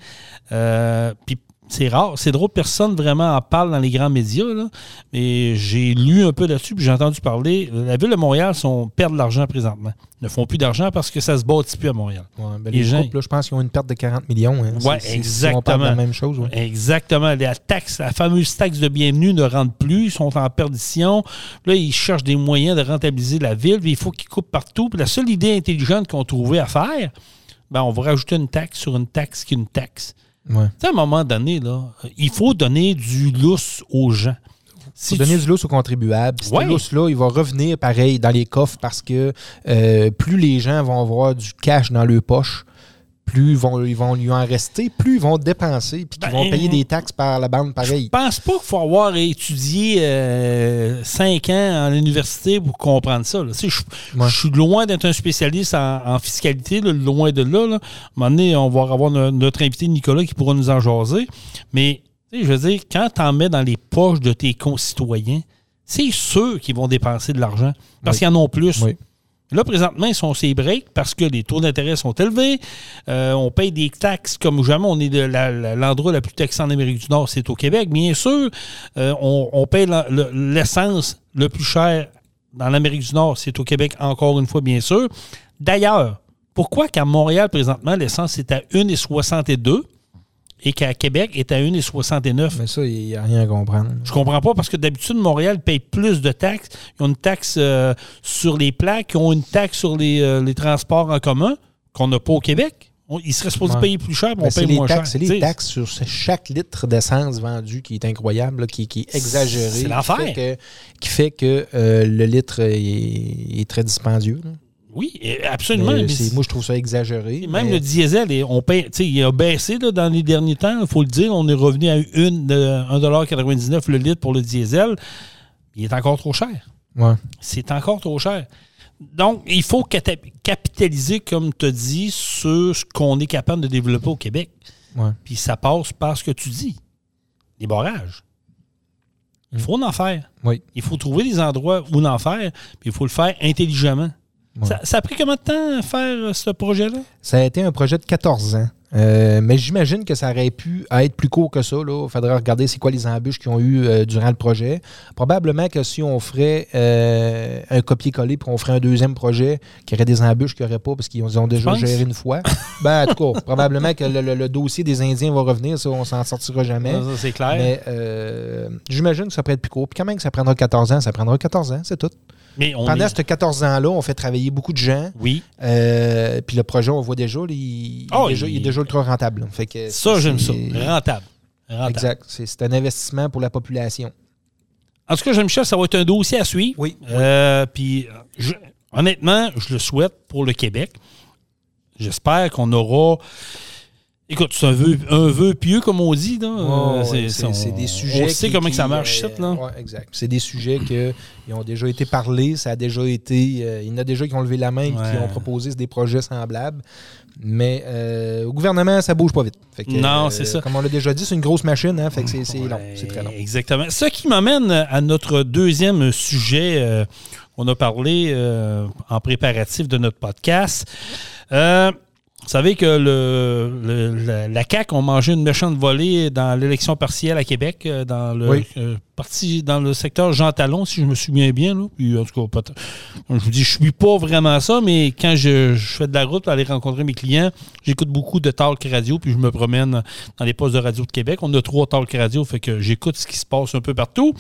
Euh, puis c'est rare. C'est drôle, personne vraiment en parle dans les grands médias. Là. Mais j'ai lu un peu là-dessus, puis j'ai entendu parler. La ville de Montréal sont, perd de l'argent présentement. Ils ne font plus d'argent parce que ça se bâtit plus à Montréal. Ouais, ben, Les les gens- groupes, là, je pense qu'ils ont une perte de 40 millions. hein. C'est- si On parle de la exactement. même chose. ouais. Exactement. La taxe, la fameuse taxe de bienvenue ne rentre plus. Ils sont en perdition. Là, ils cherchent des moyens de rentabiliser la ville. Puis il faut qu'ils coupent partout. Puis la seule idée intelligente qu'on trouvait à faire, ben, on va rajouter une taxe sur une taxe qui est une taxe. Ouais. Tu sais, à un moment donné, là, il faut donner du lousse aux gens. Si Faut donner du lousse aux contribuables. Puis Ouais. Ce lousse-là, il va revenir pareil dans les coffres parce que euh, plus les gens vont avoir du cash dans leur poche, plus ils vont, ils vont lui en rester, plus ils vont dépenser, puis qu'ils Ben, vont payer des taxes par la bande pareil. Je pense pas qu'il faut avoir étudié euh, cinq ans en université pour comprendre ça. là. Tu sais, Je, Ouais. je suis loin d'être un spécialiste en, en fiscalité, là, loin de là, là. À un moment donné, on va avoir no- notre invité Nicolas qui pourra nous en jaser. Mais tu sais, je veux dire, quand tu en mets dans les poches de tes concitoyens, c'est sûr qu'ils vont dépenser de l'argent parce Oui. qu'ils en ont plus. Oui. Là, présentement, ils sont ces breaks parce que les taux d'intérêt sont élevés. Euh, on paye des taxes comme jamais. On est de la- la- l'endroit le plus taxé en Amérique du Nord, c'est au Québec. Bien sûr, euh, on, paye la- le- l'essence le plus cher dans l'Amérique du Nord, c'est au Québec, encore une fois, bien sûr. D'ailleurs, pourquoi qu'à Montréal, présentement, l'essence est à 1,62 et qu'à Québec est à 1,69? Mais ça, il n'y a rien à comprendre. Je comprends pas parce que d'habitude, Montréal paye plus de taxes. Ils ont une taxe euh, sur les plaques, ils ont une taxe sur les, euh, les transports en commun qu'on n'a pas au Québec. On- ils seraient supposés Ouais. payer plus cher, mais on paye les moins taxes, cher. c'est les taxes sur chaque litre d'essence vendu qui est incroyable, là, qui, qui est exagéré. C'est qui l'enfer. fait que- Qui fait que euh, le litre est, est très dispendieux. là. Oui, absolument. Mais mais moi, je trouve ça exagéré. même mais- le diesel, on paye, il a baissé là, dans les derniers temps, il faut le dire. On est revenu à une de 1,99 le litre pour le diesel. Il est encore trop cher. Ouais. c'est encore trop cher. Donc, il faut capitaliser, comme tu as dit, sur ce qu'on est capable de développer au Québec. Ouais. Puis ça passe par ce que tu dis, les barrages. Il faut en faire. Oui. Il faut trouver des endroits où en faire, puis il faut le faire intelligemment. Ouais. Ça, ça a pris combien de temps à faire euh, ce projet-là? Ça a été un projet de 14 ans. Euh, mais j'imagine que ça aurait pu être plus court que ça. Il faudrait regarder c'est quoi les embûches qu'ils ont eu euh, durant le projet. Probablement que si on ferait euh, un copier-coller puis on ferait un deuxième projet qui aurait des embûches qu'il n'y aurait pas parce qu'ils ont, déjà géré une fois, (laughs) ben, en tout cas, probablement que le, le- le dossier des Indiens va revenir. Ça, on s'en sortira jamais. C'est clair. Mais j'imagine que ça pourrait être plus court. Puis quand même que ça prendra 14 ans, ça prendra 14 ans, c'est tout. Mais on Pendant est- ces 14 ans-là, on fait travailler beaucoup de gens. Oui. Euh, puis le projet, on voit déjà, il, il Oh, est déjà, il- il est déjà déjà ultra rentable. là. Fait que Ça, j'aime ça. Rentable. Rentable. Exact. C'est un investissement pour la population. En tout cas, Jean-Michel, ça va être un dossier à suivre. Oui. Euh, Puis, honnêtement, je le souhaite pour le Québec. J'espère qu'on aura. Écoute, c'est un vœu, un vœu pieux, comme on dit. Ouais, c'est on- des sujets. On sait qui- comment que ça marche, euh, là. ouais, exact. C'est des sujets qui ont déjà été parlés, ça a déjà été. euh, il y en a déjà qui ont levé la main et qui ont proposé des projets semblables. Mais euh, au gouvernement, ça bouge pas vite. Fait que, Non, euh, c'est ça. Comme on l'a déjà dit, c'est une grosse machine. Hein, fait que c'est c'est long. C'est très long. Exactement. Ce qui m'amène à notre deuxième sujet euh, qu'on a parlé euh, en préparatif de notre podcast. Euh, vous savez que le, le- la, la CAQ ont mangé une méchante volée dans l'élection partielle à Québec, euh, dans le Oui. euh, parti dans le secteur Jean Talon, si je me souviens bien. Là. Puis, en tout cas, je vous dis, je suis pas vraiment ça, mais quand je, je fais de la route pour aller rencontrer mes clients, j'écoute beaucoup de talk radio, puis je me promène dans les postes de radio de Québec. On a trois talk radio, fait que j'écoute ce qui se passe un peu partout.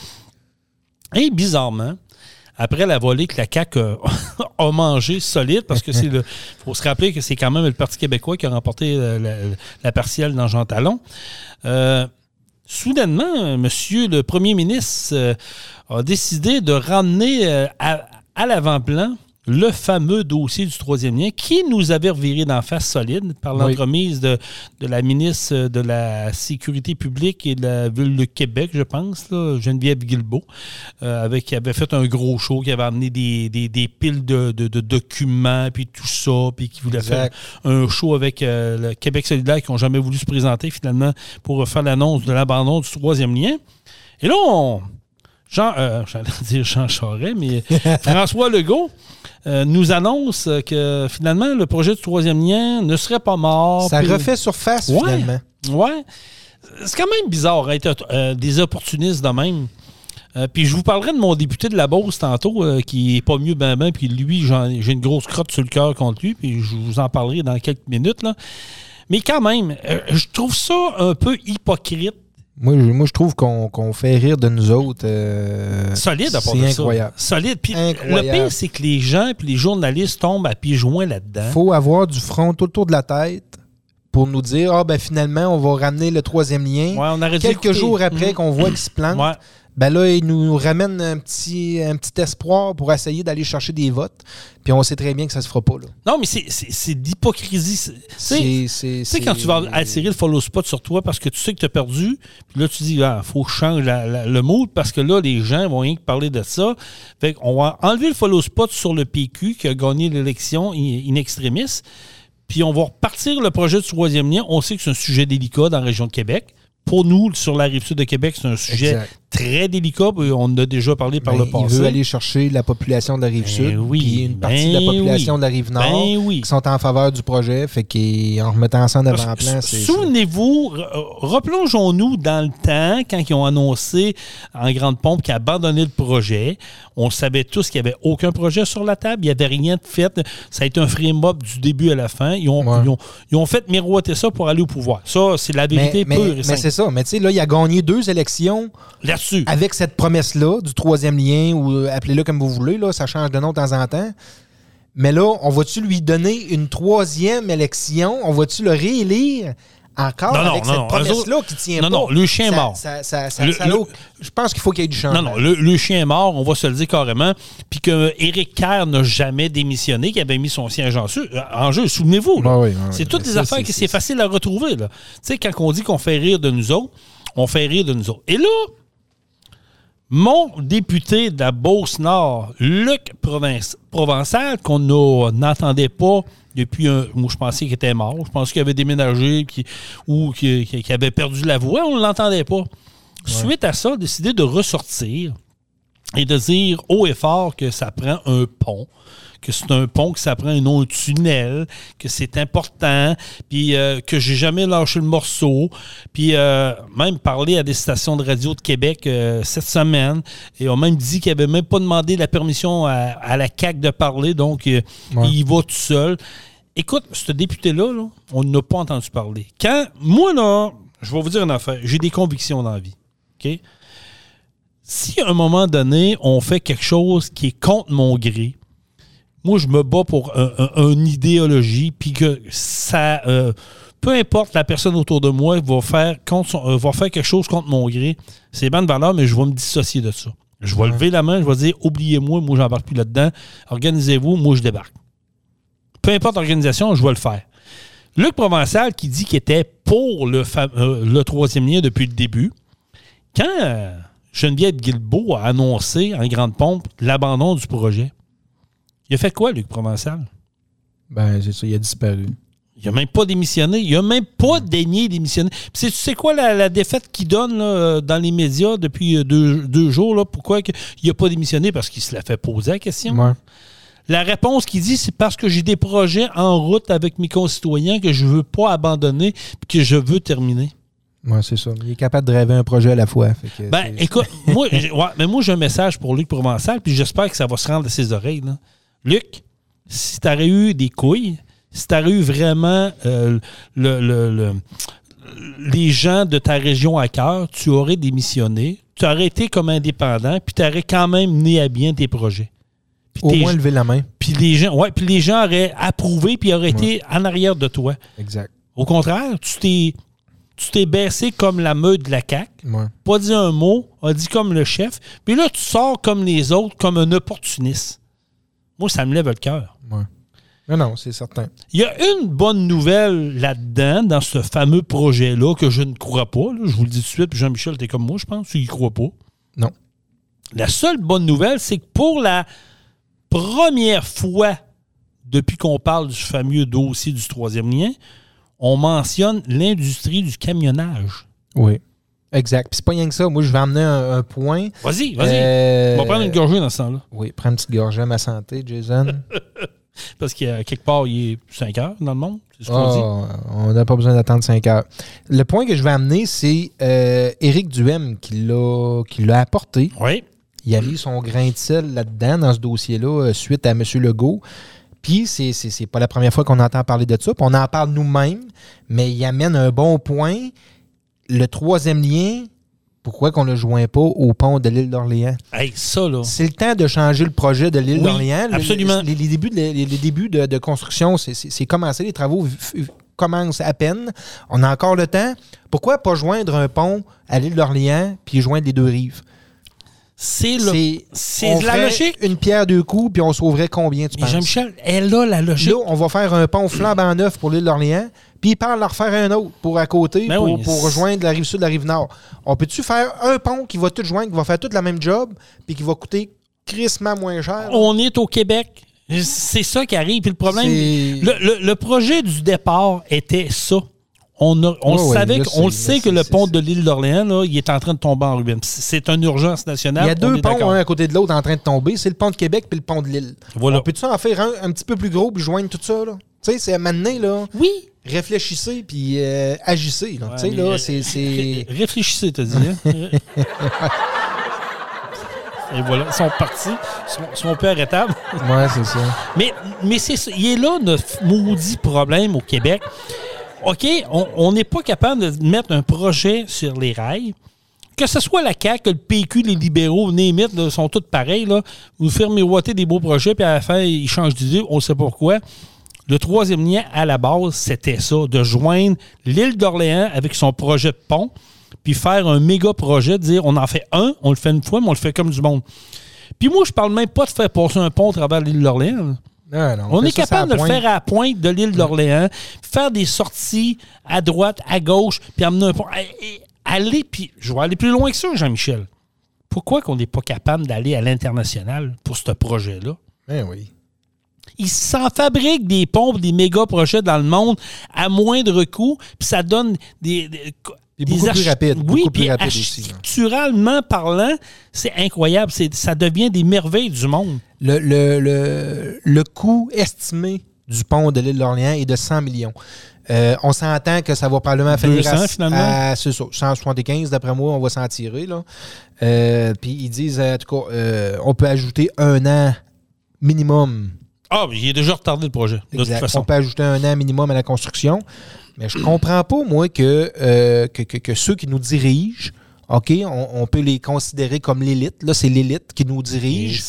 Et bizarrement, après la volée que la CAQ a, (laughs) a mangé solide, parce que c'est le. faut se rappeler que c'est quand même le Parti québécois qui a remporté euh, la, partielle dans Jean Talon. Euh, soudainement, monsieur le premier ministre euh, a décidé de ramener euh, à l'avant-plan le fameux dossier du troisième lien qui nous avait reviré d'en face solide par Oui. l'entremise de, de la ministre de la Sécurité publique et de la Ville de Québec, je pense, là, Geneviève Guilbeault, euh, avec, qui avait fait un gros show, qui avait amené des, des- des piles de, de- de documents, puis tout ça, puis qui voulait Exact. faire un show avec euh, le Québec solidaire qui n'ont jamais voulu se présenter finalement pour faire l'annonce de l'abandon du troisième lien. Et là, on, Jean, euh, (laughs) j'allais dire Jean Charest, mais (laughs) François Legault euh, nous annonce que finalement le projet du troisième lien ne serait pas mort. Ça refait surface, Ouais. finalement. Ouais. C'est quand même bizarre, être euh, des opportunistes de même. Euh, puis je vous parlerai de mon député de la Beauce tantôt, euh, qui est pas mieux ben ben, puis lui, j'ai une grosse crotte sur le cœur contre lui, puis je vous en parlerai dans quelques minutes. Là. Mais quand même, euh, je trouve ça un peu hypocrite. Moi, je, moi, je trouve qu'on fait rire de nous autres. euh, Solide à part C'est ça. incroyable. Solide. Puis le pire, c'est que les gens puis les journalistes tombent à pieds joints là-dedans. faut avoir du front tout autour de la tête pour nous dire ah ben finalement on va ramener le troisième lien. Ouais, on Quelques jours après Mhm. qu'on voit qu'il se plante, Ouais. Ben là il nous ramène un petit un petit espoir pour essayer d'aller chercher des votes. Puis on sait très bien que ça se fera pas là. Non, mais c'est- d'hypocrisie. Tu sais, quand tu vas attirer le follow spot sur toi parce que tu sais que tu as perdu, puis là, tu dis, ah, faut que je change la- la- le mood parce que là, les gens vont rien que parler de ça. Fait qu'on va enlever le follow spot sur le PQ qui a gagné l'élection in in extremis, puis on va repartir le projet du troisième lien. On sait que c'est un sujet délicat dans la région de Québec. Pour nous, sur la rive sud de Québec, c'est un sujet Exact. Très délicat. On en a déjà parlé par Ben, le passé. il veut aller chercher la population de la rive Ben sud, oui, puis une partie de ben la population oui. de la rive nord Ben oui. qui sont en faveur du projet. Fait qu'en remettant ça en avant-plan, c'est. Souvenez-vous, re- replongeons-nous dans le temps quand ils ont annoncé en grande pompe qu'ils abandonnaient le projet. On savait tous qu'il n'y avait aucun projet sur la table. Il n'y avait rien de fait. Ça a été un frame-up du début à la fin. Ils ont, Ouais. ils ont- ils ont fait miroiter ça pour aller au pouvoir. Ça, c'est la Mais, vérité mais- pure mais simple. c'est ça. Mais tu sais, là, il a gagné deux élections Là-dessus. avec cette promesse-là du troisième lien, ou euh, appelez-le comme vous voulez, là, ça change de nom de temps en temps. Mais là, on va-tu lui donner une troisième élection? On va-tu le réélire encore Non, non, avec non, cette non, promesse-là qui tient non, pas? non, le chien est mort. ça- ça- ça- Le- ça- le- je pense qu'il faut qu'il y ait du changement. Non, non, le, le chien est mort, on va se le dire carrément. Puis que Éric Kerr n'a jamais démissionné, qu'il avait mis son siège en jeu. En jeu souvenez-vous. ouais, ouais, c'est toutes des Ça, affaires que c'est- facile à retrouver. Tu sais, quand on dit qu'on fait rire de nous autres, on fait rire de nous autres. Et là, mon député de la Beauce-Nord, Luc Province- Provençal, qu'on n'entendait pas depuis un. Moi, je pensais qu'il était mort. Je pensais qu'il avait déménagé ou qu'il avait perdu la voix. On ne l'entendait pas. Suite à ça, a décidé de ressortir et de dire haut et fort que ça prend un pont, que c'est un pont, que ça prend un autre tunnel, que c'est important, puis euh, que j'ai jamais lâché le morceau, puis euh, même parlé à des stations de radio de Québec euh, cette semaine, et on même dit qu'il avait même pas demandé la permission à, à la CAQ de parler, donc Ouais. il y va tout seul. Écoute, ce député-là, là, on n'a pas entendu parler. Quand, moi, là, je vais vous dire une affaire, j'ai des convictions dans la vie. OK? Si à un moment donné, on fait quelque chose qui est contre mon gré, moi, je me bats pour un- un- une idéologie, puis que ça. euh, peu importe la personne autour de moi va faire, contre son- euh, va faire quelque chose contre mon gré. C'est bonne valeur, mais je vais me dissocier de ça. Je vais lever la main, je vais dire oubliez-moi, moi, j'embarque plus là-dedans. Organisez-vous, moi, je débarque. Peu importe l'organisation, je vais le faire. Luc Provençal qui dit qu'il était pour le, euh, le troisième lien depuis le début. Quand Geneviève Guilbeault a annoncé en grande pompe l'abandon du projet, il a fait quoi, Luc Provençal? Ben, c'est ça, il a disparu. Il n'a même pas démissionné. Il n'a même pas daigné démissionner. Puis c'est- tu sais quoi la, la défaite qu'il donne là, euh, dans les médias depuis euh, deux, deux jours? Là, pourquoi que- il n'a pas démissionné? Parce qu'il se l'a fait poser la question. Ouais. La réponse qu'il dit, c'est parce que j'ai des projets en route avec mes concitoyens que je ne veux pas abandonner et que je veux terminer. Ouais, c'est ça. Il est capable de rêver un projet à la fois. Fait que Ben, écoute, moi, ouais, mais moi, j'ai un message pour Luc Provençal, puis j'espère que ça va se rendre à ses oreilles. là. Luc, si tu aurais eu des couilles, si tu aurais eu vraiment euh, le- le- le- les gens de ta région à cœur, tu aurais démissionné, tu aurais été comme indépendant, puis tu aurais quand même mené à bien tes projets. Au moins lever la main. puis les gens, ouais, puis les gens auraient approuvé, puis auraient été en arrière de toi. Exact. Au contraire, tu t'es, tu t'es baissé comme la meute de la CAQ Ouais. pas dit un mot, a dit comme le chef. Puis là, tu sors comme les autres, comme un opportuniste. Moi, ça me lève le cœur. ouais. Non, non, c'est certain. Il y a une bonne nouvelle là-dedans, dans ce fameux projet-là, que je ne crois pas. là. Je vous le dis tout de suite, puis Jean-Michel, t'es comme moi, je pense, tu y crois pas. Non. La seule bonne nouvelle, c'est que pour la première fois depuis qu'on parle du fameux dossier du troisième lien, on mentionne l'industrie du camionnage. Oui. Exact. Puis c'est pas rien que ça. Moi, je vais amener un, un point. Vas-y, vas-y. Euh, On va prendre une gorgée dans ce temps-là. Oui, prends une petite gorgée à ma santé, Jason. (laughs) Parce qu'à quelque part, il est 5 heures dans le monde. C'est ce qu'on dit. Ah, on n'a pas besoin d'attendre 5 heures. Le point que je vais amener, c'est euh, Éric Duhem qui l'a qui l'a apporté. Oui. Il a mis son grain de sel là-dedans, dans ce dossier-là, euh, suite à M. Legault. Puis, c'est, c'est, c'est pas la première fois qu'on entend parler de ça. Puis on en parle nous-mêmes, mais il amène un bon point. Le troisième lien, pourquoi qu'on ne le joint pas au pont de l'île d'Orléans? Hey, ça, là. C'est le temps de changer le projet de l'île Oui, d'Orléans. Absolument. Les, les débuts, de, les, les débuts de, de construction, c'est, commencé. Les travaux commencent à peine. On a encore le temps. Pourquoi pas joindre un pont à l'île d'Orléans puis joindre les deux rives? C'est la logique. Une pierre deux coups, puis on sauverait combien, tu penses? Jean-Michel, elle a la logique. Là, on va faire un pont flambant neuf pour l'île d'Orléans, puis il parle d'en refaire un autre pour à côté, Ben pour, oui, pour c'est- rejoindre la rive sud, la rive nord. On peut-tu faire un pont qui va tout joindre, qui va faire tout la même job, puis qui va coûter crissement moins cher? On est au Québec. C'est ça qui arrive. Puis le problème, le, le- le projet du départ était ça. On, a- on Ouais, ouais, savait, là, le sait là, que le pont de l'île d'Orléans, il est en train de tomber en ruine. C'est une urgence nationale. Il y a deux ponts, un à côté de l'autre, en train de tomber. C'est le pont de Québec puis le pont de l'île. Voilà. On peut-tu en faire un un petit peu plus gros puis joindre tout ça? là? Tu sais, c'est à maintenant, là. Oui. Réfléchissez puis euh, agissez. là. Ouais, là, c'est- ré- c'est. Réfléchissez, t'as dit. Hein? (laughs) (laughs) Et voilà, ils sont partis. Ils sont, peu arrêtables. (laughs) Ouais, c'est ça. Mais, mais c'est ça. Il est là notre maudit problème au Québec. OK, on- n'est pas capable de mettre un projet sur les rails. Que ce soit la CAQ, le PQ, les libéraux, Némit, là, sont tous pareils. Là. Vous faites miroiter des beaux projets, puis à la fin, ils changent d'idée. On ne sait pas pourquoi. Le troisième lien, à la base, c'était ça, de joindre l'île d'Orléans avec son projet de pont, puis faire un méga projet, dire on en fait un, on le fait une fois, mais on le fait comme du monde. Puis moi, je parle même pas de faire passer un pont à travers l'île d'Orléans. Non, non, On est capable de le faire à la pointe de l'île d'Orléans, faire des sorties à droite, à gauche, puis amener un pont. Aller, puis je vais aller plus loin que ça, Jean-Michel. Pourquoi qu'on n'est pas capable d'aller à l'international pour ce projet-là? Eh oui. Ils s'en fabriquent des pompes, des méga projets dans le monde à moindre coût, puis ça donne des. des Et beaucoup plus rapide, Oui, beaucoup plus puis rapide aussi, là. architecturalement parlant, c'est incroyable. C'est- Ça devient des merveilles du monde. Le, le, le, le coût estimé du pont de l'île d'Orléans est de 100 millions. Euh, on s'entend que ça va probablement finir 200 à, finalement? à- c'est ça, 175 d'après moi, on va s'en tirer. Là. Euh, Puis ils disent, en tout cas, euh, on peut ajouter un an minimum. Ah, mais il est déjà retardé le projet, de Exact. toute façon. On peut ajouter un an minimum à la construction. Mais je comprends pas, moi, que, euh, que, que- que ceux qui nous dirigent, OK, on, on peut les considérer comme l'élite. Là, c'est l'élite qui nous dirige.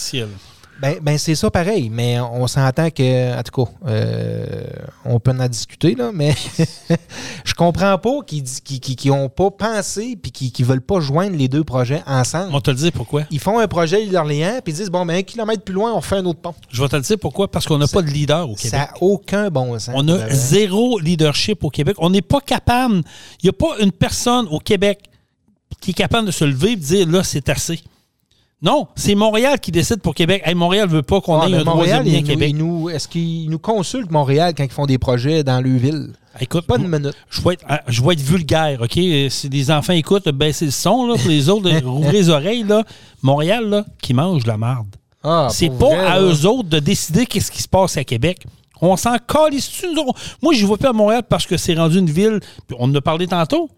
Ben, ben c'est ça pareil, mais on s'entend que, en tout cas, euh, on peut en discuter, là, mais (laughs) je comprends pas qu'ils n'ont qui ont pas pensé puis qu'ils ne veulent pas joindre les deux projets ensemble. On te le dit pourquoi? Ils font un projet d'Orléans puis ils disent, bon, ben un kilomètre plus loin, on fait un autre pont. Je vais te le dire pourquoi. Parce qu'on n'a pas de leader au Québec. Ça n'a aucun bon sens. On a zéro leadership au Québec. On n'est pas capable. Il n'y a pas une personne au Québec qui est capable de se lever et de dire là, c'est assez. Non, c'est Montréal qui décide pour Québec. Hey, Montréal ne veut pas qu'on Ah, ait un troisième lien Québec. Est-ce qu'ils nous consultent Montréal quand ils font des projets dans le ville? Écoute, Pas une minute. je vais, être, ah, je vais être vulgaire, OK? Euh, Si les enfants écoutent, baissez le son, là, pour les autres, euh, (laughs) ouvrez les oreilles, là. Montréal, là, qui mange la marde. Ah, C'est pas vrai, à eux autres de décider qu'est-ce qui se passe à Québec. On s'en calisse? Moi, je ne vais pas à Montréal parce que c'est rendu une ville, on en a parlé tantôt.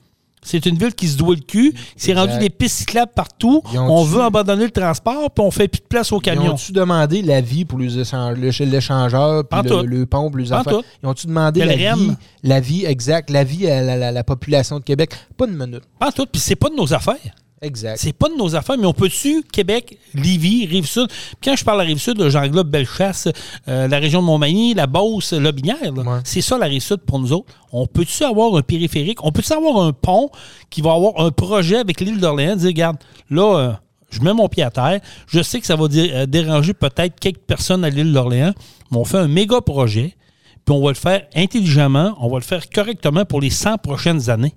C'est une ville qui se doit le cul. C'est rendu Exact. des pistes cyclables partout. Ils On veut abandonner le transport, puis on fait plus de place aux Ils camions. ont-tu demandé l'avis pour l'échangeur, puis le, le pont, pour les affaires? tout. Ils ont-tu demandé l'avis, l'avis exact, l'avis à la, la- la population de Québec? Pas une minute. Pas tout. Puis c'est pas de nos affaires. Exact. C'est pas de nos affaires, mais on peut-tu, Québec, Lévis, Rive-Sud? Quand je parle de la Rive-Sud, j'englobe Bellechasse, euh, la région de Montmagny, la Beauce, Lobinière. Ouais. C'est ça la Rive-Sud pour nous autres. On peut-tu avoir un périphérique? On peut-tu avoir un pont qui va avoir un projet avec l'île d'Orléans? Dire, regarde, là, euh, je mets mon pied à terre. Je sais que ça va dé- euh, déranger peut-être quelques personnes à l'île d'Orléans, mais on fait un méga projet, puis on va le faire intelligemment, on va le faire correctement pour les 100 prochaines années.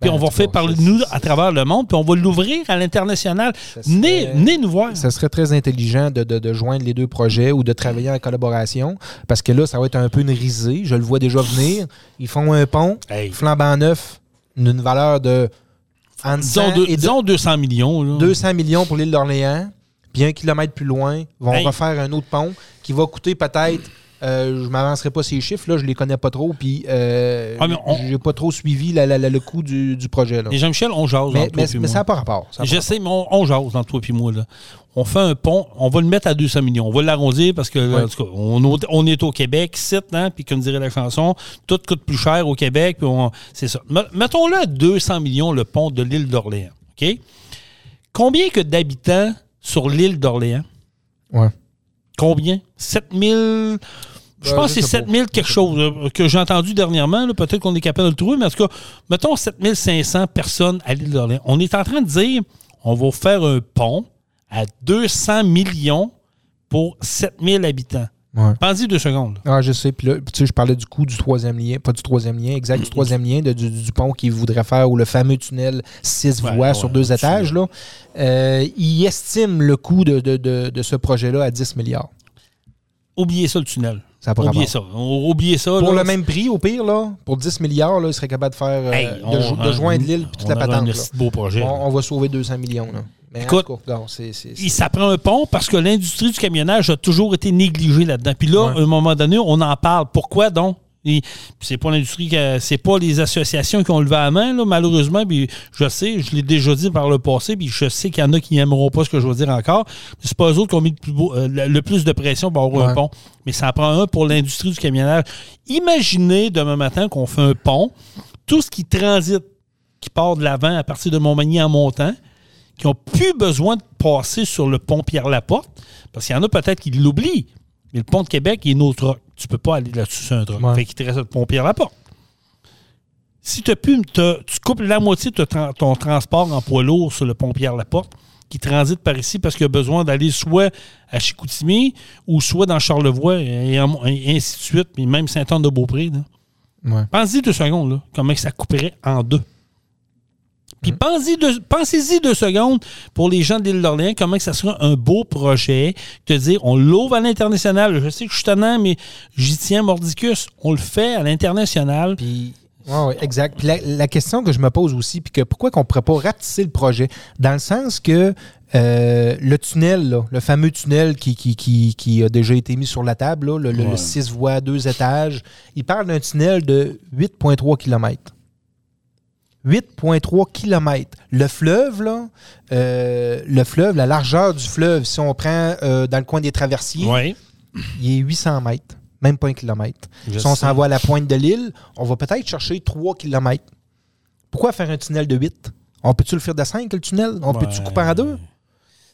Puis Ben, on va faire parler de nous à travers le monde, puis on va l'ouvrir à l'international. Venez, venez nous voir. Ça serait très intelligent de, de- de joindre les deux projets ou de travailler en collaboration parce que là, ça va être un peu une risée. Je le vois déjà venir. Ils font un pont, Hey. flambant neuf, d'une valeur de Disons, 100 deux- et de- disons 200 millions. là. 200 millions pour l'île d'Orléans. Puis un kilomètre plus loin, vont Hey. refaire un autre pont qui va coûter peut-être. Euh, je m'avancerai pas ces chiffres, là, je les connais pas trop, puis euh, Ah, on- j'ai pas trop suivi la- la- la- le coût du, du projet. Là. Et Jean-Michel, on jase Mais, ça n'a pas rapport. Je sais, mais on, on jase entre toi et moi. Là. On fait un pont, on va le mettre à 200 millions. On va l'arrondir parce que, Ouais. en tout cas, on, on est au Québec, site, hein, puis comme dirait la chanson, tout coûte plus cher au Québec. puis C'est ça. Me- Mettons-le à 200 millions, le pont de l'île d'Orléans. OK? Combien que d'habitants sur l'île d'Orléans? Ouais. Combien? 7000. Je Ouais, pense que c'est sais pas. 7000 quelque chose là, que j'ai entendu dernièrement. Peut-être qu'on est capable de le trouver, mais en tout cas, mettons 7500 personnes à l'île d'Orléans. On est en train de dire on va faire un pont à 200 millions pour 7000 habitants. Ouais. Pensez deux secondes. Ah, je sais. Puis là, tu sais, je parlais du coût du troisième lien, pas du troisième lien, exact, du (clears throat) troisième lien de- du, du pont qu'il voudrait faire ou le fameux tunnel six Ouais, voies ouais, sur deux étages. Là. Euh, il estime le coût de, de- de- de ce projet-là à 10 milliards. Oubliez ça, le tunnel. Ça Oubliez rapport. ça. On- Oubliez ça. Pour là. le même prix, au pire, là, pour 10 milliards, là, il serait capable de faire euh, Hey, de, on- jo- de joindre l'île et toute on la patente. un là. beau projet. là. On, on va sauver 200 millions. Là. Mais Écoute, cas, non, ça prend un pont parce que l'industrie du camionnage a toujours été négligée là-dedans. Puis là, Ouais. à un moment donné, on en parle. Pourquoi donc? C'est pas l'industrie, qui a- c'est pas les associations qui ont levé la main, là, malheureusement. Puis je sais, je l'ai déjà dit par le passé, puis je sais qu'il y en a qui n'aimeront pas ce que je vais dire encore. C'est pas eux autres qui ont mis le plus, beau- euh, le, le plus de pression pour avoir un pont. Mais ça en prend un pour l'industrie du camionnage. Imaginez demain matin qu'on fait un pont, tout ce qui transite, qui part de l'avant à partir de Montmagny en montant, qui n'ont plus besoin de passer sur le pont Pierre-Laporte, parce qu'il y en a peut-être qui l'oublient. Mais le pont de Québec, il est notre truck. Tu peux pas aller là-dessus sur un truck. Ouais. Fait qu'il te reste le pont Pierre-Laporte. Si t'as pu, tu coupes la moitié de ton, ton transport en poids lourd sur le pont Pierre-Laporte, qui transite par ici parce qu'il a besoin d'aller soit à Chicoutimi ou soit dans Charlevoix et, en- et ainsi de suite, puis même Saint-Anne-de-Beaupré. Ouais. Pensez deux secondes, là, comment ça couperait en deux. Puis deux- pensez-y deux secondes pour les gens de l'île d'Orléans, comment que ça sera un beau projet. Te dire, on l'ouvre à l'international. Je sais que je suis tannant, mais j'y tiens mordicus. On le fait à l'international. Puis, ouais, ouais, exact. Puis la, la question que je me pose aussi, puis que pourquoi qu'on ne pourrait pas rapetisser le projet? Dans le sens que euh, le tunnel, là, le fameux tunnel qui, qui, qui, qui a déjà été mis sur la table, là, le, le- le Ouais. 6 voies, 2 étages, il parle d'un tunnel de 8,3 km. 8,3 km. Le fleuve, là, euh, le fleuve, la largeur du fleuve, si on prend euh, dans le coin des traversiers, il est 800 mètres, même pas un kilomètre. Je Si on s'en va à la pointe de l'île, on va peut-être chercher 3 km. Pourquoi faire un tunnel de 8? On peut-tu le faire de 5, le tunnel? On peut-tu couper en deux?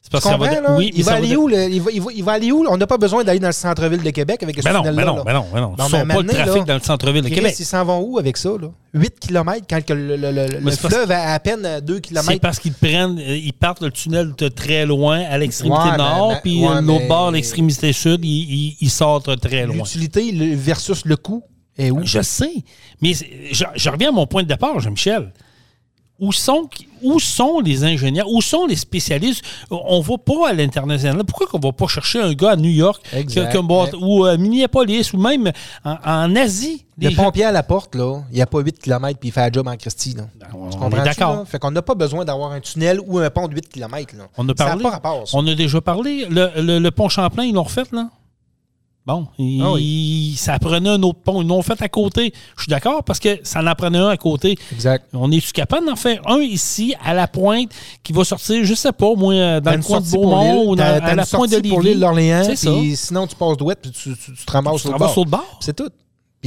C'est parce va là? oui, il, va aller de- où, le- il, va, il va- il va aller où? On n'a pas besoin d'aller dans le centre-ville de Québec avec ce Ben non, ben tunnel-là. non, là. ben non, ben non. Non, Tu mais sors pas le trafic là, dans le centre-ville de Québec. ils s'en vont où avec ça? Là? 8 km quand le, le- le- le c'est fleuve a à peine 2 C'est km. parce qu'ils prennent, euh, ils partent le tunnel de très loin à l'extrémité Ouais, nord, puis ouais, l'autre mais- bord, l'extrémité sud, ils, ils- ils sortent très loin. L'utilité versus le coût est où? Je sais, mais c'est- je, je reviens à mon point de départ, Jean-Michel. Où sont, où sont les ingénieurs? Où sont les spécialistes? On ne va pas à l'international. Pourquoi qu'on ne va pas chercher un gars à New York Exact. ou à Minneapolis ou même en, en Asie? Le Les gens- pompier à la porte, là, il n'y a pas 8 km puis il fait la job en Christie. Là. on Tu est comprends? d'accord. Fait qu'on n'a pas besoin d'avoir un tunnel ou un pont de 8 km. Là. On a Ça parlé. pas rapport, ça. On a déjà parlé. Le, le- le pont Champlain, ils l'ont refait, là? Bon, il- Ah ça prenait un autre pont. Ils l'ont fait à côté. Je suis d'accord parce que ça en prenait un à côté. Exact. On est-tu capable d'en faire un ici, à la pointe, qui va sortir, je sais pas, moi, dans le coin de Beaumont l'île, ou dans- à la pointe de sortie pour l'île d'Orléans, sinon tu passes d'ouest puis tu, tu, tu te ramasses Tu au te bord. sur le bord. C'est tout.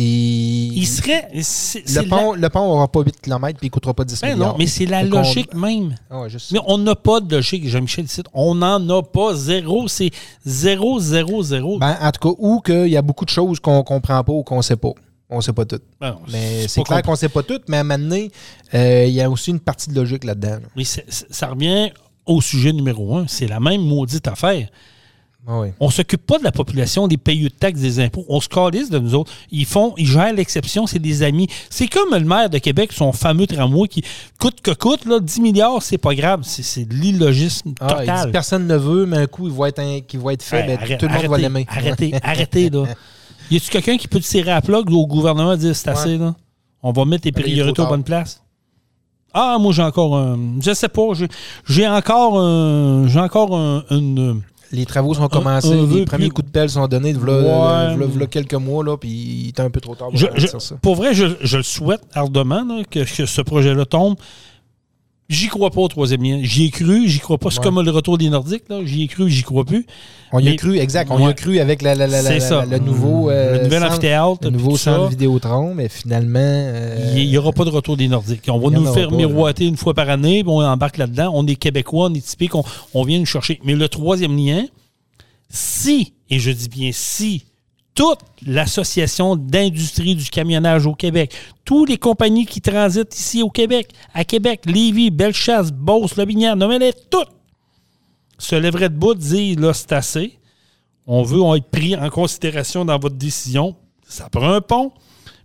Il serait... le pont, la- le pont n'aura pas 8 km puis il ne coûtera pas 10 Ben milliards. non, mais c'est la logique même. Ah ouais, juste Mais on n'a pas de logique, Jean-Michel. On n'en a pas. Zéro. C'est zéro, zéro, zéro. Ben, en tout cas, ou qu'il y a beaucoup de choses qu'on comprend pas ou qu'on sait pas. On sait pas tout. Ben non, Mais c'est clair qu'on sait pas tout, mais à un moment donné, euh, il y a aussi une partie de logique là-dedans. là. C'est- ça revient au sujet numéro un. C'est la même maudite affaire. Ah oui. On s'occupe pas de la population, des payeux de taxes, des impôts. On se calisse de nous autres. Ils font, ils gèrent l'exception, c'est des amis. C'est comme le maire de Québec, son fameux tramway qui coûte que coûte, là, 10 milliards, c'est pas grave. C'est de l'illogisme Ah, il dit total. personne ne veut, mais un coup, il va être, un- va être fait, Hey, ben, arrête- tout le monde va arrêtez, l'aimer. Arrêtez, (laughs) arrêtez, là. Y a-tu quelqu'un qui peut tirer à plug au gouvernement et dire c'est assez, là? On va mettre les priorités aux bonnes places? Ah, moi, j'ai encore un. Je sais pas. j'ai- J'ai encore un. J'ai encore un- une. Les travaux sont commencés, un les premiers plus- coups de pelle sont donnés de Ouais. quelques mois, là, puis il était un peu trop tard pour Je- ça. pour vrai, je, je le souhaite ardemment là, que, que ce projet-là tombe. J'y crois pas au troisième lien. J'y ai cru, j'y crois pas. C'est Ouais. comme le retour des Nordiques. là. J'y ai cru, j'y crois plus. On y a Mais- cru, exact. On y Ouais. a cru avec la, la- la- la- le nouveau, euh, le nouvel centre, amphithéâtre. le nouveau centre Vidéotron, mais finalement. euh, Il n'y aura pas de retour des Nordiques. On va y nous faire pas, miroiter une fois par année, puis on embarque là-dedans. On est Québécois, on est typique, on, on vient nous chercher. Mais le troisième lien, si, et je dis bien si, toute l'association d'industrie du camionnage au Québec, toutes les compagnies qui transitent ici au Québec, à Québec, Lévis, Bellechasse, Beauce, Lobinière, nommez-les toutes, se lèveraient debout, dire là, c'est assez. On veut on être pris en considération dans votre décision. Ça prend un pont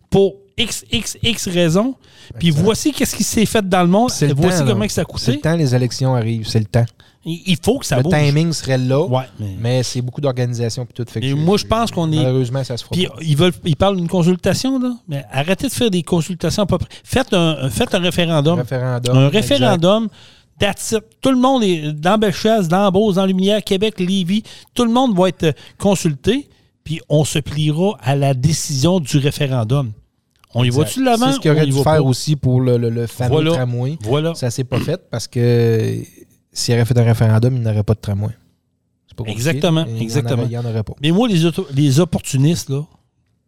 pour X, X, X raisons. Puis voici qu'est-ce qui s'est fait dans le monde. voici temps, comment que ça a C'est le coûté. temps, les élections arrivent, c'est le temps. Il faut que ça le bouge. timing serait là, Ouais, mais, mais c'est beaucoup d'organisation puis tout. Fait que moi, je pense qu'on est- Malheureusement, ça se fera Puis ils veulent, ils parlent d'une consultation là, mais arrêtez de faire des consultations à peu près. Faites un, faites un référendum. référendum. un référendum. That's it. Tout le monde est dans Bellechasse, dans Beauce, dans Lumière, Québec, Lévis. Tout le monde va être consulté, puis on se pliera à la décision du référendum. On y va-tu de l'avant? C'est ce qu'il aurait dû faire pas? aussi pour le, le- le fameux Voilà. tramway. Voilà. Ça s'est pas fait parce que s'il aurait fait un référendum, il n'aurait pas de tramway. Pas. Exactement, exactement. Il n'y en aurait pas. Mais moi, les, auto- les opportunistes, là,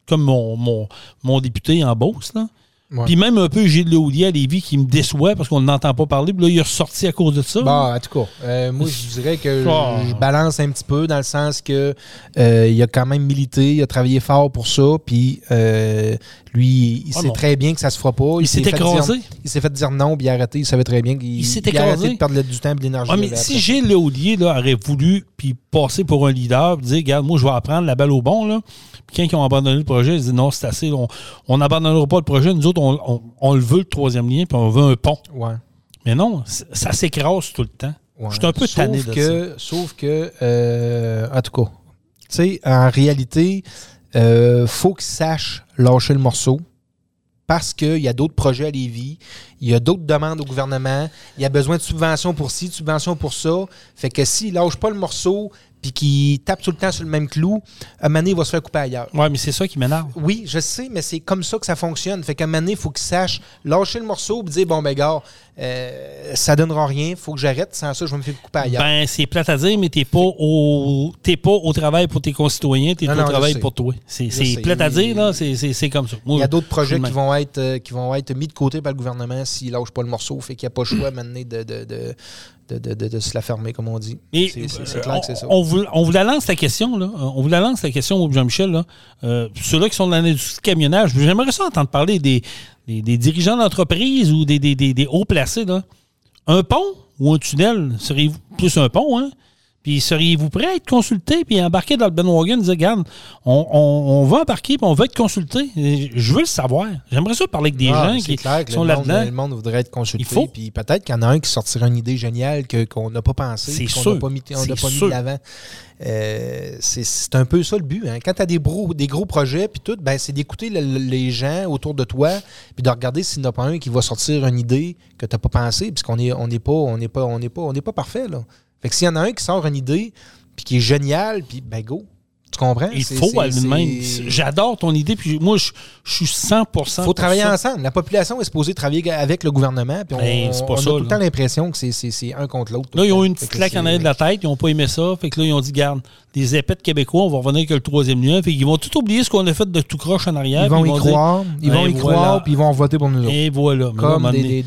comme mon, mon, mon député en Beauce, là, puis même un peu Gilles Léoulier à Lévis qui me déçoit parce qu'on n'entend pas parler, puis là, il est ressorti à cause de ça. Bon, en tout cas, euh, moi, je dirais que (laughs) Ah. je, je balance un petit peu dans le sens que euh, il a quand même milité, il a travaillé fort pour ça, puis euh, lui, il Ah sait non. très bien que ça se fera pas. Il s'est fait écrasé. dire- il s'est fait dire non, puis il a arrêté. Il savait très bien qu'il Il s'est écrasé. de perdre du temps et de l'énergie. Ouais, mais si. Gilles Léaudier là, aurait voulu puis passer pour un leader, puis dire, regarde, moi, je vais apprendre la balle au bon, là. Puis quand ils ont abandonné le projet, ils disent, non, c'est assez, on- on n'abandonnera pas le projet. Nous autres, on, on- on le veut, le troisième lien, puis on veut un pont. Ouais. Mais non, ça s'écrase tout le temps. Ouais. Je suis un peu sauf tanné de que, Sauf que, euh, en tout cas, tu sais, en réalité, euh, faut qu'ils sachent lâcher le morceau parce qu'il y a d'autres projets à Lévis, il y a d'autres demandes au gouvernement, il y a besoin de subventions pour ci, de subventions pour ça. Fait que s'ils ne lâchent pas le morceau puis qu'ils tapent tout le temps sur le même clou, à un moment donné, il va se faire couper ailleurs. Ouais, mais c'est ça qui m'énerve. Oui, je sais, mais c'est comme ça que ça fonctionne. Fait qu'à un moment donné, il faut qu'ils sachent lâcher le morceau et dire bon, ben, gars, euh, ça donnera rien, faut que j'arrête. Sans ça, je vais me faire couper ailleurs. Ben, c'est plate à dire, mais t'es pas au t'es pas au travail pour tes concitoyens, t'es au non, travail pour toi. C'est plate à dire, là, c'est- comme ça. Il y a d'autres projets qui vont être euh, qui vont être mis de côté par le gouvernement s'ils lâchent pas le morceau. Fait qu'il n'y a pas le choix maintenant de, de, de, de, de- de- de se la fermer, comme on dit. C'est- euh, clair que c'est ça. On, vous, on vous la lance la question, là. On vous la lance la question, Jean-Michel. Euh, Ceux-là qui sont dans l'industrie de camionnage, j'aimerais ça entendre parler des, des, dirigeants d'entreprise ou des, des, hauts placés, là. Un pont ou un tunnel, seriez-vous plus un pont, hein? Puis seriez-vous prêt à être consulté puis embarquer dans le Ben Wagon et dire, regarde, on, on, on va embarquer puis on va être consulté. Je veux le savoir. J'aimerais ça parler avec des Ah, gens qui, clair que sont là-dedans. le monde voudrait être consulté. Il faut. Puis peut-être qu'il y en a un qui sortira une idée géniale que- qu'on n'a pas pensé. Qu'on n'a pas mis, on n'a pas mis de l'avant. Euh, c'est- un peu ça le but. hein. Quand tu as des gros, des gros projets, puis tout, ben, c'est d'écouter le- le- les gens autour de toi, puis de regarder s'il n'y en a pas un qui va sortir une idée que tu n'as pas pensé, puisqu'on n'est on n'est pas, on pas, on pas, on pas parfait. Là. Fait que s'il y en a un qui sort une idée, puis qui est génial, puis ben go. Tu comprends? Il faut aller de même. J'adore ton idée, puis moi, je, je suis 100% Il faut travailler ça. ensemble. La population est supposée travailler avec le gouvernement. Puis on, Ben, pas on ça, a tout le temps l'impression que c'est- un contre l'autre. Là, ils ont eu une petite que claque en arrière de la tête, ils n'ont pas aimé ça. Fait que là, ils ont dit, garde, des épais de Québécois, on va revenir avec le troisième lien. Fait qu'ils vont tout oublier ce qu'on a fait de tout croche en arrière. Ils vont y dire, croire. Ils vont Ben, y voilà. croire, puis ils vont voter pour nous autres. Et voilà. Comme des.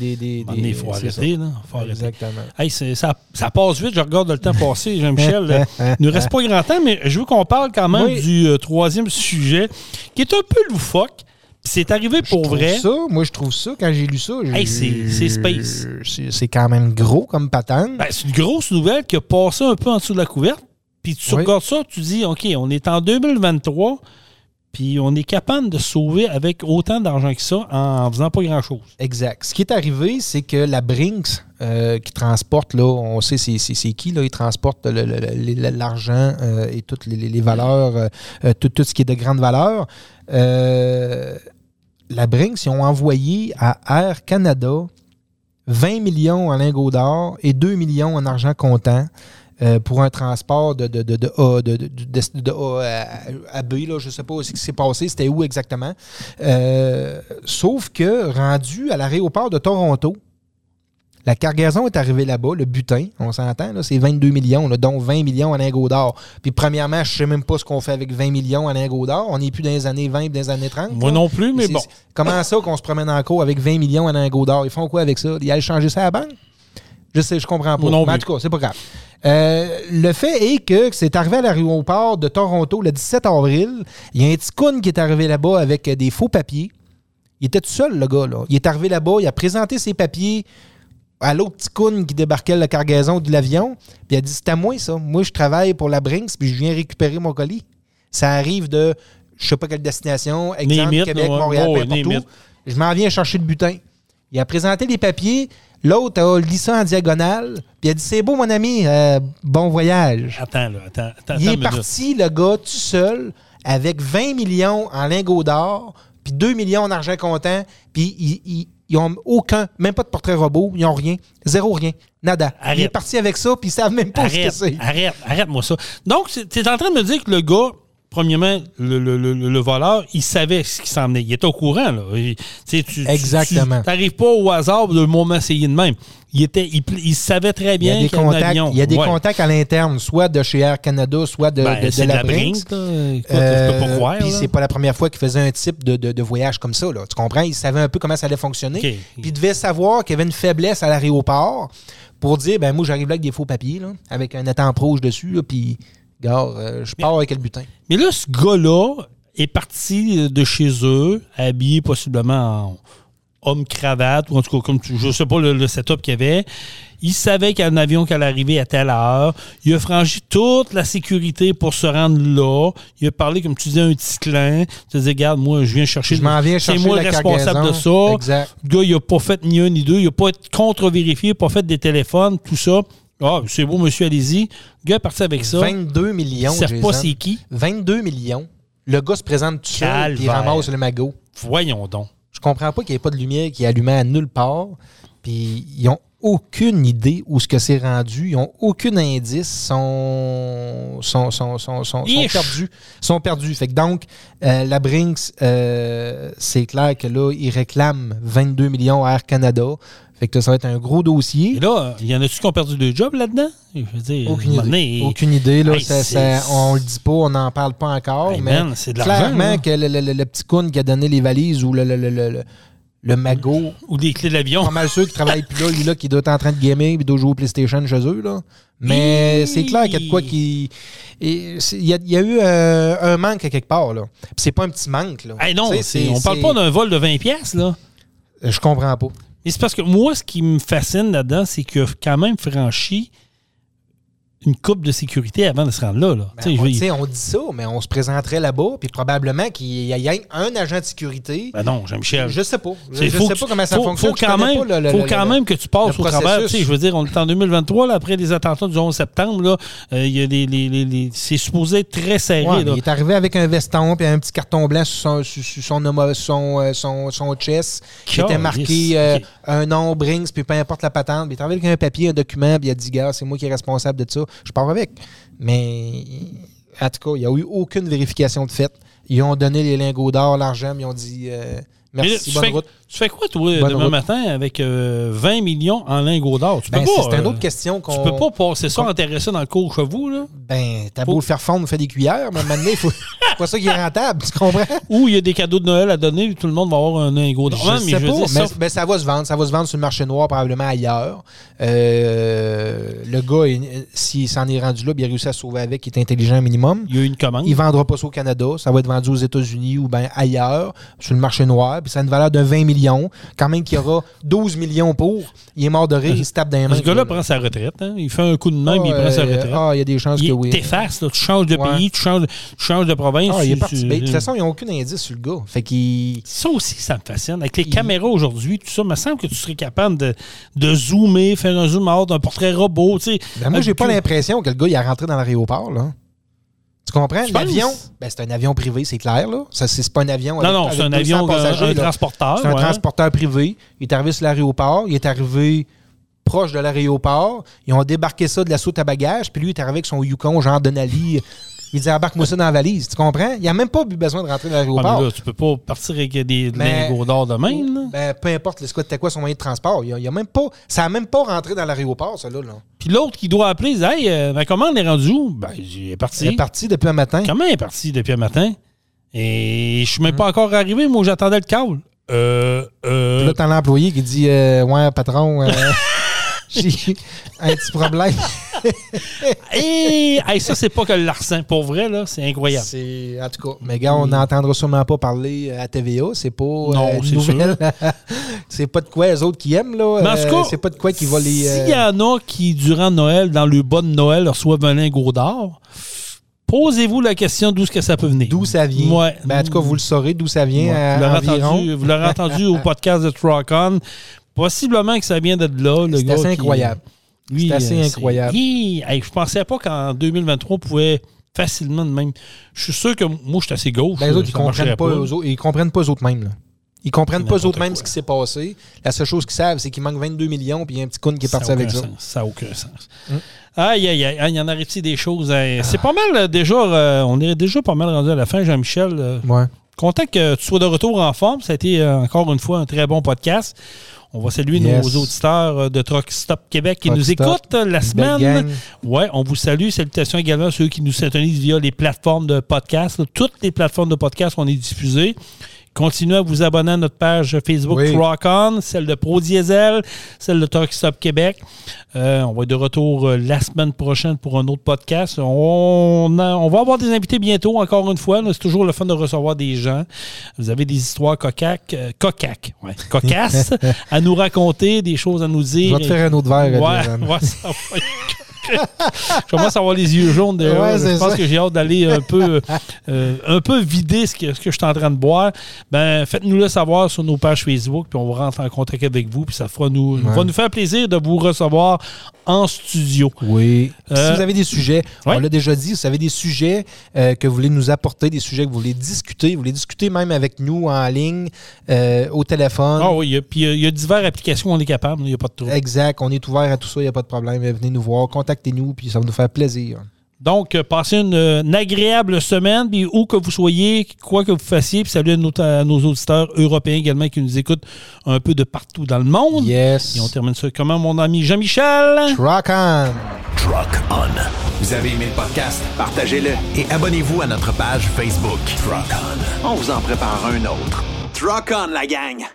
il faut c'est arrêter. ça. là. Faut arrêter. Exactement. Hey, ça, ça passe vite, je regarde le temps passer, Jean-Michel. (laughs) (laughs) Il ne reste pas grand temps, mais je veux qu'on parle quand même Oui. du euh, troisième sujet, qui est un peu loufoque. C'est arrivé pour Je vrai. Ça, moi, je trouve ça, quand j'ai lu ça. Hey, c'est- space. C'est c'est quand même gros comme patente. Ben, c'est une grosse nouvelle qui a passé un peu en dessous de la couverte. Puis tu Oui. regardes ça, tu dis, OK, on est en 2023, puis on est capable de sauver avec autant d'argent que ça en faisant pas grand-chose. Exact. Ce qui est arrivé, c'est que la Brinks, euh, qui transporte, là, on sait c'est, qui, là, ils l'argent euh, et toutes les, valeurs, euh, tout, tout ce qui est de grande valeur. La Brinks, ils ont envoyé à Air Canada 20 millions en lingots d'or et 2 millions en argent comptant. Euh, pour un transport de, de, de, de A, de, A à, à B. Là, je ne sais pas ce qui s'est passé, c'était où exactement. Euh, sauf que rendu à l'aéroport de Toronto, la cargaison est arrivée là-bas, le butin, on s'entend, c'est 22 millions, là, dont 20 millions en lingots d'or. Puis premièrement, je ne sais même pas ce qu'on fait avec 20 millions en lingots d'or. On n'est plus dans les années 20 dans les années 30. Moi là. non plus, mais bon. Comment ça qu'on se promène en cours avec 20 millions en lingots d'or? Ils font quoi avec ça? Ils allaient changer ça à la banque? Je sais, je comprends pas. Non Mais en tout cas, c'est pas grave. Euh, le fait est que c'est arrivé à l'aéroport de Toronto le 17 avril. Il y a un petit coon qui est arrivé là-bas avec des faux papiers. Il était tout seul, le gars. Là. Il est arrivé là-bas, il a présenté ses papiers à l'autre petit coon qui débarquait la cargaison de l'avion. Puis il a dit C'est à moi, ça. Moi, je travaille pour la Brinks, puis je viens récupérer mon colis. Ça arrive de je sais pas quelle destination, exemple, Name it, Québec, ouais. Montréal, Oh, peu. Je m'en viens chercher le butin. Il a présenté les papiers. L'autre a lu ça en diagonale. Puis il a dit C'est beau, mon ami, euh, bon voyage. Attends, là, attends, attends. Il est parti, le gars, tout seul, avec 20 millions en lingots d'or, puis 2 millions en argent comptant, puis ils, ils, ils ont aucun, même pas de portrait robot, ils ont rien, zéro rien, nada. Il Arrête. est parti avec ça, puis ils savent même pas ce que c'est. arrête, arrête-moi ça. Donc, tu es en train de me dire que le gars, premièrement, le, le- le- le voleur, il savait ce qui s'en venait. Il était au courant, là. Il- tu Exactement. Tu n'arrives pas au hasard de le moment essayer de même. Il, était, il, il savait très bien qu'il y il y a des Ouais. contacts à l'interne, soit de chez Air Canada, soit de, Ben, de- la, Brinks. Euh. Puis c'est pas la première fois qu'il faisait un type de, voyage comme ça. Là. Tu comprends? Il savait un peu comment ça allait fonctionner. Puis il devait savoir qu'il y avait une faiblesse à l'aéroport pour dire ben moi j'arrive là avec des faux papiers, là, avec un étampes rouge dessus, puis gars, euh, je pars avec le butin. Mais là, ce gars-là est parti de chez eux, habillé possiblement en homme cravate, ou en tout cas, comme tu, je sais pas le, le setup qu'il y avait. Il savait qu'il y a un avion qui allait arriver à telle heure. Il a franchi toute la sécurité pour se rendre là. Il a parlé, comme tu disais, un petit clin. Tu disais, regarde, moi, je viens chercher. Je m'en viens C'est chercher moi le responsable de ça. Exact. Le gars, il a pas fait ni un ni deux. Il a pas été contre-vérifié, pas fait des téléphones, tout ça. Ah, c'est beau, monsieur, allez-y. Le gars est parti avec ça. 22 Il millions. ne sait pas c'est qui. 22 millions. Le gars se présente tout seul, il ramasse le magot. Voyons donc. Je comprends pas qu'il n'y ait pas de lumière qui est allumée à nulle part. Puis ils ont aucune idée où ce que c'est rendu. Ils ont aucun indice. Sont, sont, sont, sont, sont, perdus. Sont perdus. Fait que donc, euh, la Brinks, euh, c'est clair que là, ils réclament 22 millions à Air Canada. Fait que ça va être un gros dossier. Et là, il y en a-tu qui ont perdu deux jobs là-dedans? Je veux dire, Aucune idée. donné, Aucune idée. Là, Hey, ça- c'est- ça- on le dit pas, on n'en parle pas encore. Hey, mais man, de clairement que le, le- le- le petit coon qui a donné les valises ou le, magot. Ou des clés de l'avion. Pas mal sûr qui travaille plus là, lui là, qui doit être en train de gamer puis doit jouer au PlayStation chez eux, là. Mais c'est clair qu'il y a de quoi qui. et Il y, a, il y a eu euh, un manque à quelque part, là. C'est pas un petit manque, là. Hey, non, on parle pas d'un vol de 20 pièces là. Je comprends pas. Mais c'est parce que moi, ce qui me fascine là-dedans, c'est qu'il a quand même franchi une coupe de sécurité avant de se rendre là. là. Ben, je on, on dit ça, mais on se présenterait là-bas, puis probablement qu'il y a un agent de sécurité. Ben non, Jean-Michel. Je sais pas. Je, sais pas tu- comment ça faut- fonctionne. Faut quand, même, pas le- le- faut quand le- même que tu passes au travers. je veux dire, on est en 2023, là, après les attentats du 11 septembre. Là, euh, il y a les, les- les- les- c'est supposé être très serré. Ouais, là. il est arrivé avec un veston puis un petit carton blanc sur son, sur- sur son, homo- son, euh, son, son chest qui était marqué euh, un nom, Brinks, puis peu importe la patente. Il est arrivé avec un papier, un document, puis il a dit, gars, c'est moi qui est responsable de ça. Je pars avec. Mais en tout cas, il n'y a eu aucune vérification de fait. Ils ont donné les lingots d'or, l'argent, mais ils ont dit euh, merci, tu, bonne fais, route. tu fais quoi, toi, Bonne demain route. matin avec euh, 20 millions en lingots d'or? Tu peux Ben, pas. c'est une euh, autre question Tu qu'on. peux pas passer ça, ça dans le cours chevaux, là? Ben, t'as beau le faire fondre, fait des cuillères, mais maintenant, il faut. c'est pas ça qui est rentable, tu comprends? (laughs) Ou il y a des cadeaux de Noël à donner, tout le monde va avoir un lingot d'or. Je sais mais je veux pas, dire, mais, ça- va se vendre. Ça va se vendre sur le marché noir, probablement ailleurs. Euh, le gars, il- s'il s'en est rendu là, il a réussi à se sauver avec, il est intelligent minimum. il y a eu une commande. Il ne vendra pas ça au Canada. Ça va être vendu aux États-Unis ou bien ailleurs, sur le marché noir. Puis ça a une valeur de 20 millions. Quand même qu'il y aura 12 millions pour. Il est mort de rire, il se tape dans les mains. Ce gars-là là. prend sa retraite. Hein? Il fait un coup de main, puis il Ah, prend sa euh, retraite. Ah, il y a des chances Il que oui. t'effaces, tu changes de Ouais. pays, tu changes, tu changes de province. Ah, il est parti. Ben, de toute façon, ils n'ont aucun indice sur le gars. Fait qu'il. Ça aussi, ça me fascine. Avec les Il- caméras aujourd'hui, tout ça, il me semble que tu serais capable de, de zoomer, faire un zoom out, un portrait robot. Ben, moi, j'ai pas l'impression que le gars il est rentré dans l'aéroport. là. Tu comprends? L'avion, ben, c'est un avion privé, c'est clair. là. Ça, c'est pas un avion. Non, avec- non, c'est un 200 avion, un, passagers, un là. transporteur. C'est un ouais. transporteur privé. Il est arrivé sur l'aéroport. Il est arrivé proche de l'aéroport. Ils ont débarqué ça de la soute à bagages. Puis lui, il est arrivé avec son Yukon, genre Denali. Il dit embarque-moi ça dans la valise. Tu comprends? Il a même pas eu besoin de rentrer dans Ah, l'aéroport. là, tu peux pas partir avec des lingots d'or de même. là. Ben, peu importe, quoi, c'était quoi son moyen de transport. Il a, il a même pas, ça a même pas rentré dans l'aéroport, ça là. là. Puis l'autre qui doit appeler, il dit Hey, euh, ma commande est rendue où? Ben, il est parti. Il est parti depuis un matin. Comment il est parti depuis le matin? Et je suis même pas Hum. encore arrivé, moi j'attendais le call. Euh. Puis Euh. là, t'as l'employé qui dit euh, Ouais, patron, euh, (laughs) j'ai (laughs) un petit problème. Hey, (laughs) hey, ça, c'est pas que le larcin. Pour vrai, là, c'est incroyable. C'est, en tout cas, mais gars, on n'entendra sûrement pas parler à TVA. C'est pas euh, Non, nouvelle. (laughs) c'est pas de quoi les autres qui aiment, là. Mais en tout Euh, cas, c'est pas de quoi qui va les. euh, S'il y en a qui, durant Noël, dans le bas de Noël, reçoivent un lingot d'or, posez-vous la question d'où est-ce que ça peut venir. D'où ça vient. Ouais. Ben, en tout cas, vous le saurez d'où ça vient. Ouais. à- vous l'aurez entendu au podcast de Trocon. Possiblement que ça vient de là. le C'est assez incroyable. Lui, C'est assez euh, incroyable. Hey, je pensais pas qu'en 2023, on pouvait facilement de même. Je suis sûr que moi, je suis assez gauche. Ben, les autres, ils comprennent pas, eux autres, ils comprennent pas eux autres mêmes. Là. Ils comprennent pas eux n'importe autres mêmes quoi. ce qui s'est passé. La seule chose qu'ils savent, c'est qu'il manque 22 millions puis il y a un petit con qui est parti a avec aucun ça. sens. Ça n'a aucun sens. Hum. Aïe, aïe, aïe. Il y en arrive-t-il des choses? hein? C'est pas mal euh, déjà. euh, on est déjà pas mal rendu à la fin, Jean-Michel. euh, Ouais. Content que tu sois de retour en forme. Ça a été euh, encore une fois un très bon podcast. On va saluer Yes. nos auditeurs euh, de Truck Stop Québec qui Truck nous Stop. écoutent euh, la semaine. Ouais, on vous salue. Salutations également à ceux qui nous syntonisent via les plateformes de podcast. Toutes les plateformes de podcast, on est diffusés. Continuez à vous abonner à notre page Facebook Oui. Rock On, celle de Pro Diesel, celle de Truck Stop Québec. Euh, on va être de retour euh, la semaine prochaine pour un autre podcast. On, a- on va avoir des invités bientôt, encore une fois. C'est toujours le fun de recevoir des gens. Vous avez des histoires cocaques, euh, cocaques, ouais, (laughs) cocasses à nous raconter, des choses à nous Je dire. vais te faire un autre verre. Ouais, (laughs) ouais, ça va être- (laughs) Je commence à avoir les yeux jaunes déjà. Ouais, je pense ça. que j'ai hâte d'aller un peu, euh, un peu vider ce que, ce que je suis en train de boire. Ben, faites-nous le savoir sur nos pages Facebook, puis on va rentrer en contact avec vous, puis ça fera nous, Ouais. va nous faire plaisir de vous recevoir en studio. Oui. Euh, si vous avez des sujets, ouais. on l'a déjà dit, si vous avez des sujets euh, que vous voulez nous apporter, des sujets que vous voulez discuter, vous voulez discuter même avec nous en ligne, euh, au téléphone. Ah oui, il y a- puis il y a- il y, a diverses applications, on est capable, il n'y a pas de trouble. Exact, on est ouvert à tout ça, il n'y a pas de problème. Venez nous voir, contactez-nous, puis ça va nous faire plaisir. Donc, euh, passez une, euh, une agréable semaine, puis où que vous soyez, quoi que vous fassiez, puis salut à nos, à nos auditeurs européens également qui nous écoutent un peu de partout dans le monde. Yes. Et on termine ça comment, mon ami Jean-Michel? Rock on! Truck On. Vous avez aimé le podcast? Partagez-le et abonnez-vous à notre page Facebook. Truck On. On vous en prépare un autre. Truck on, la gang!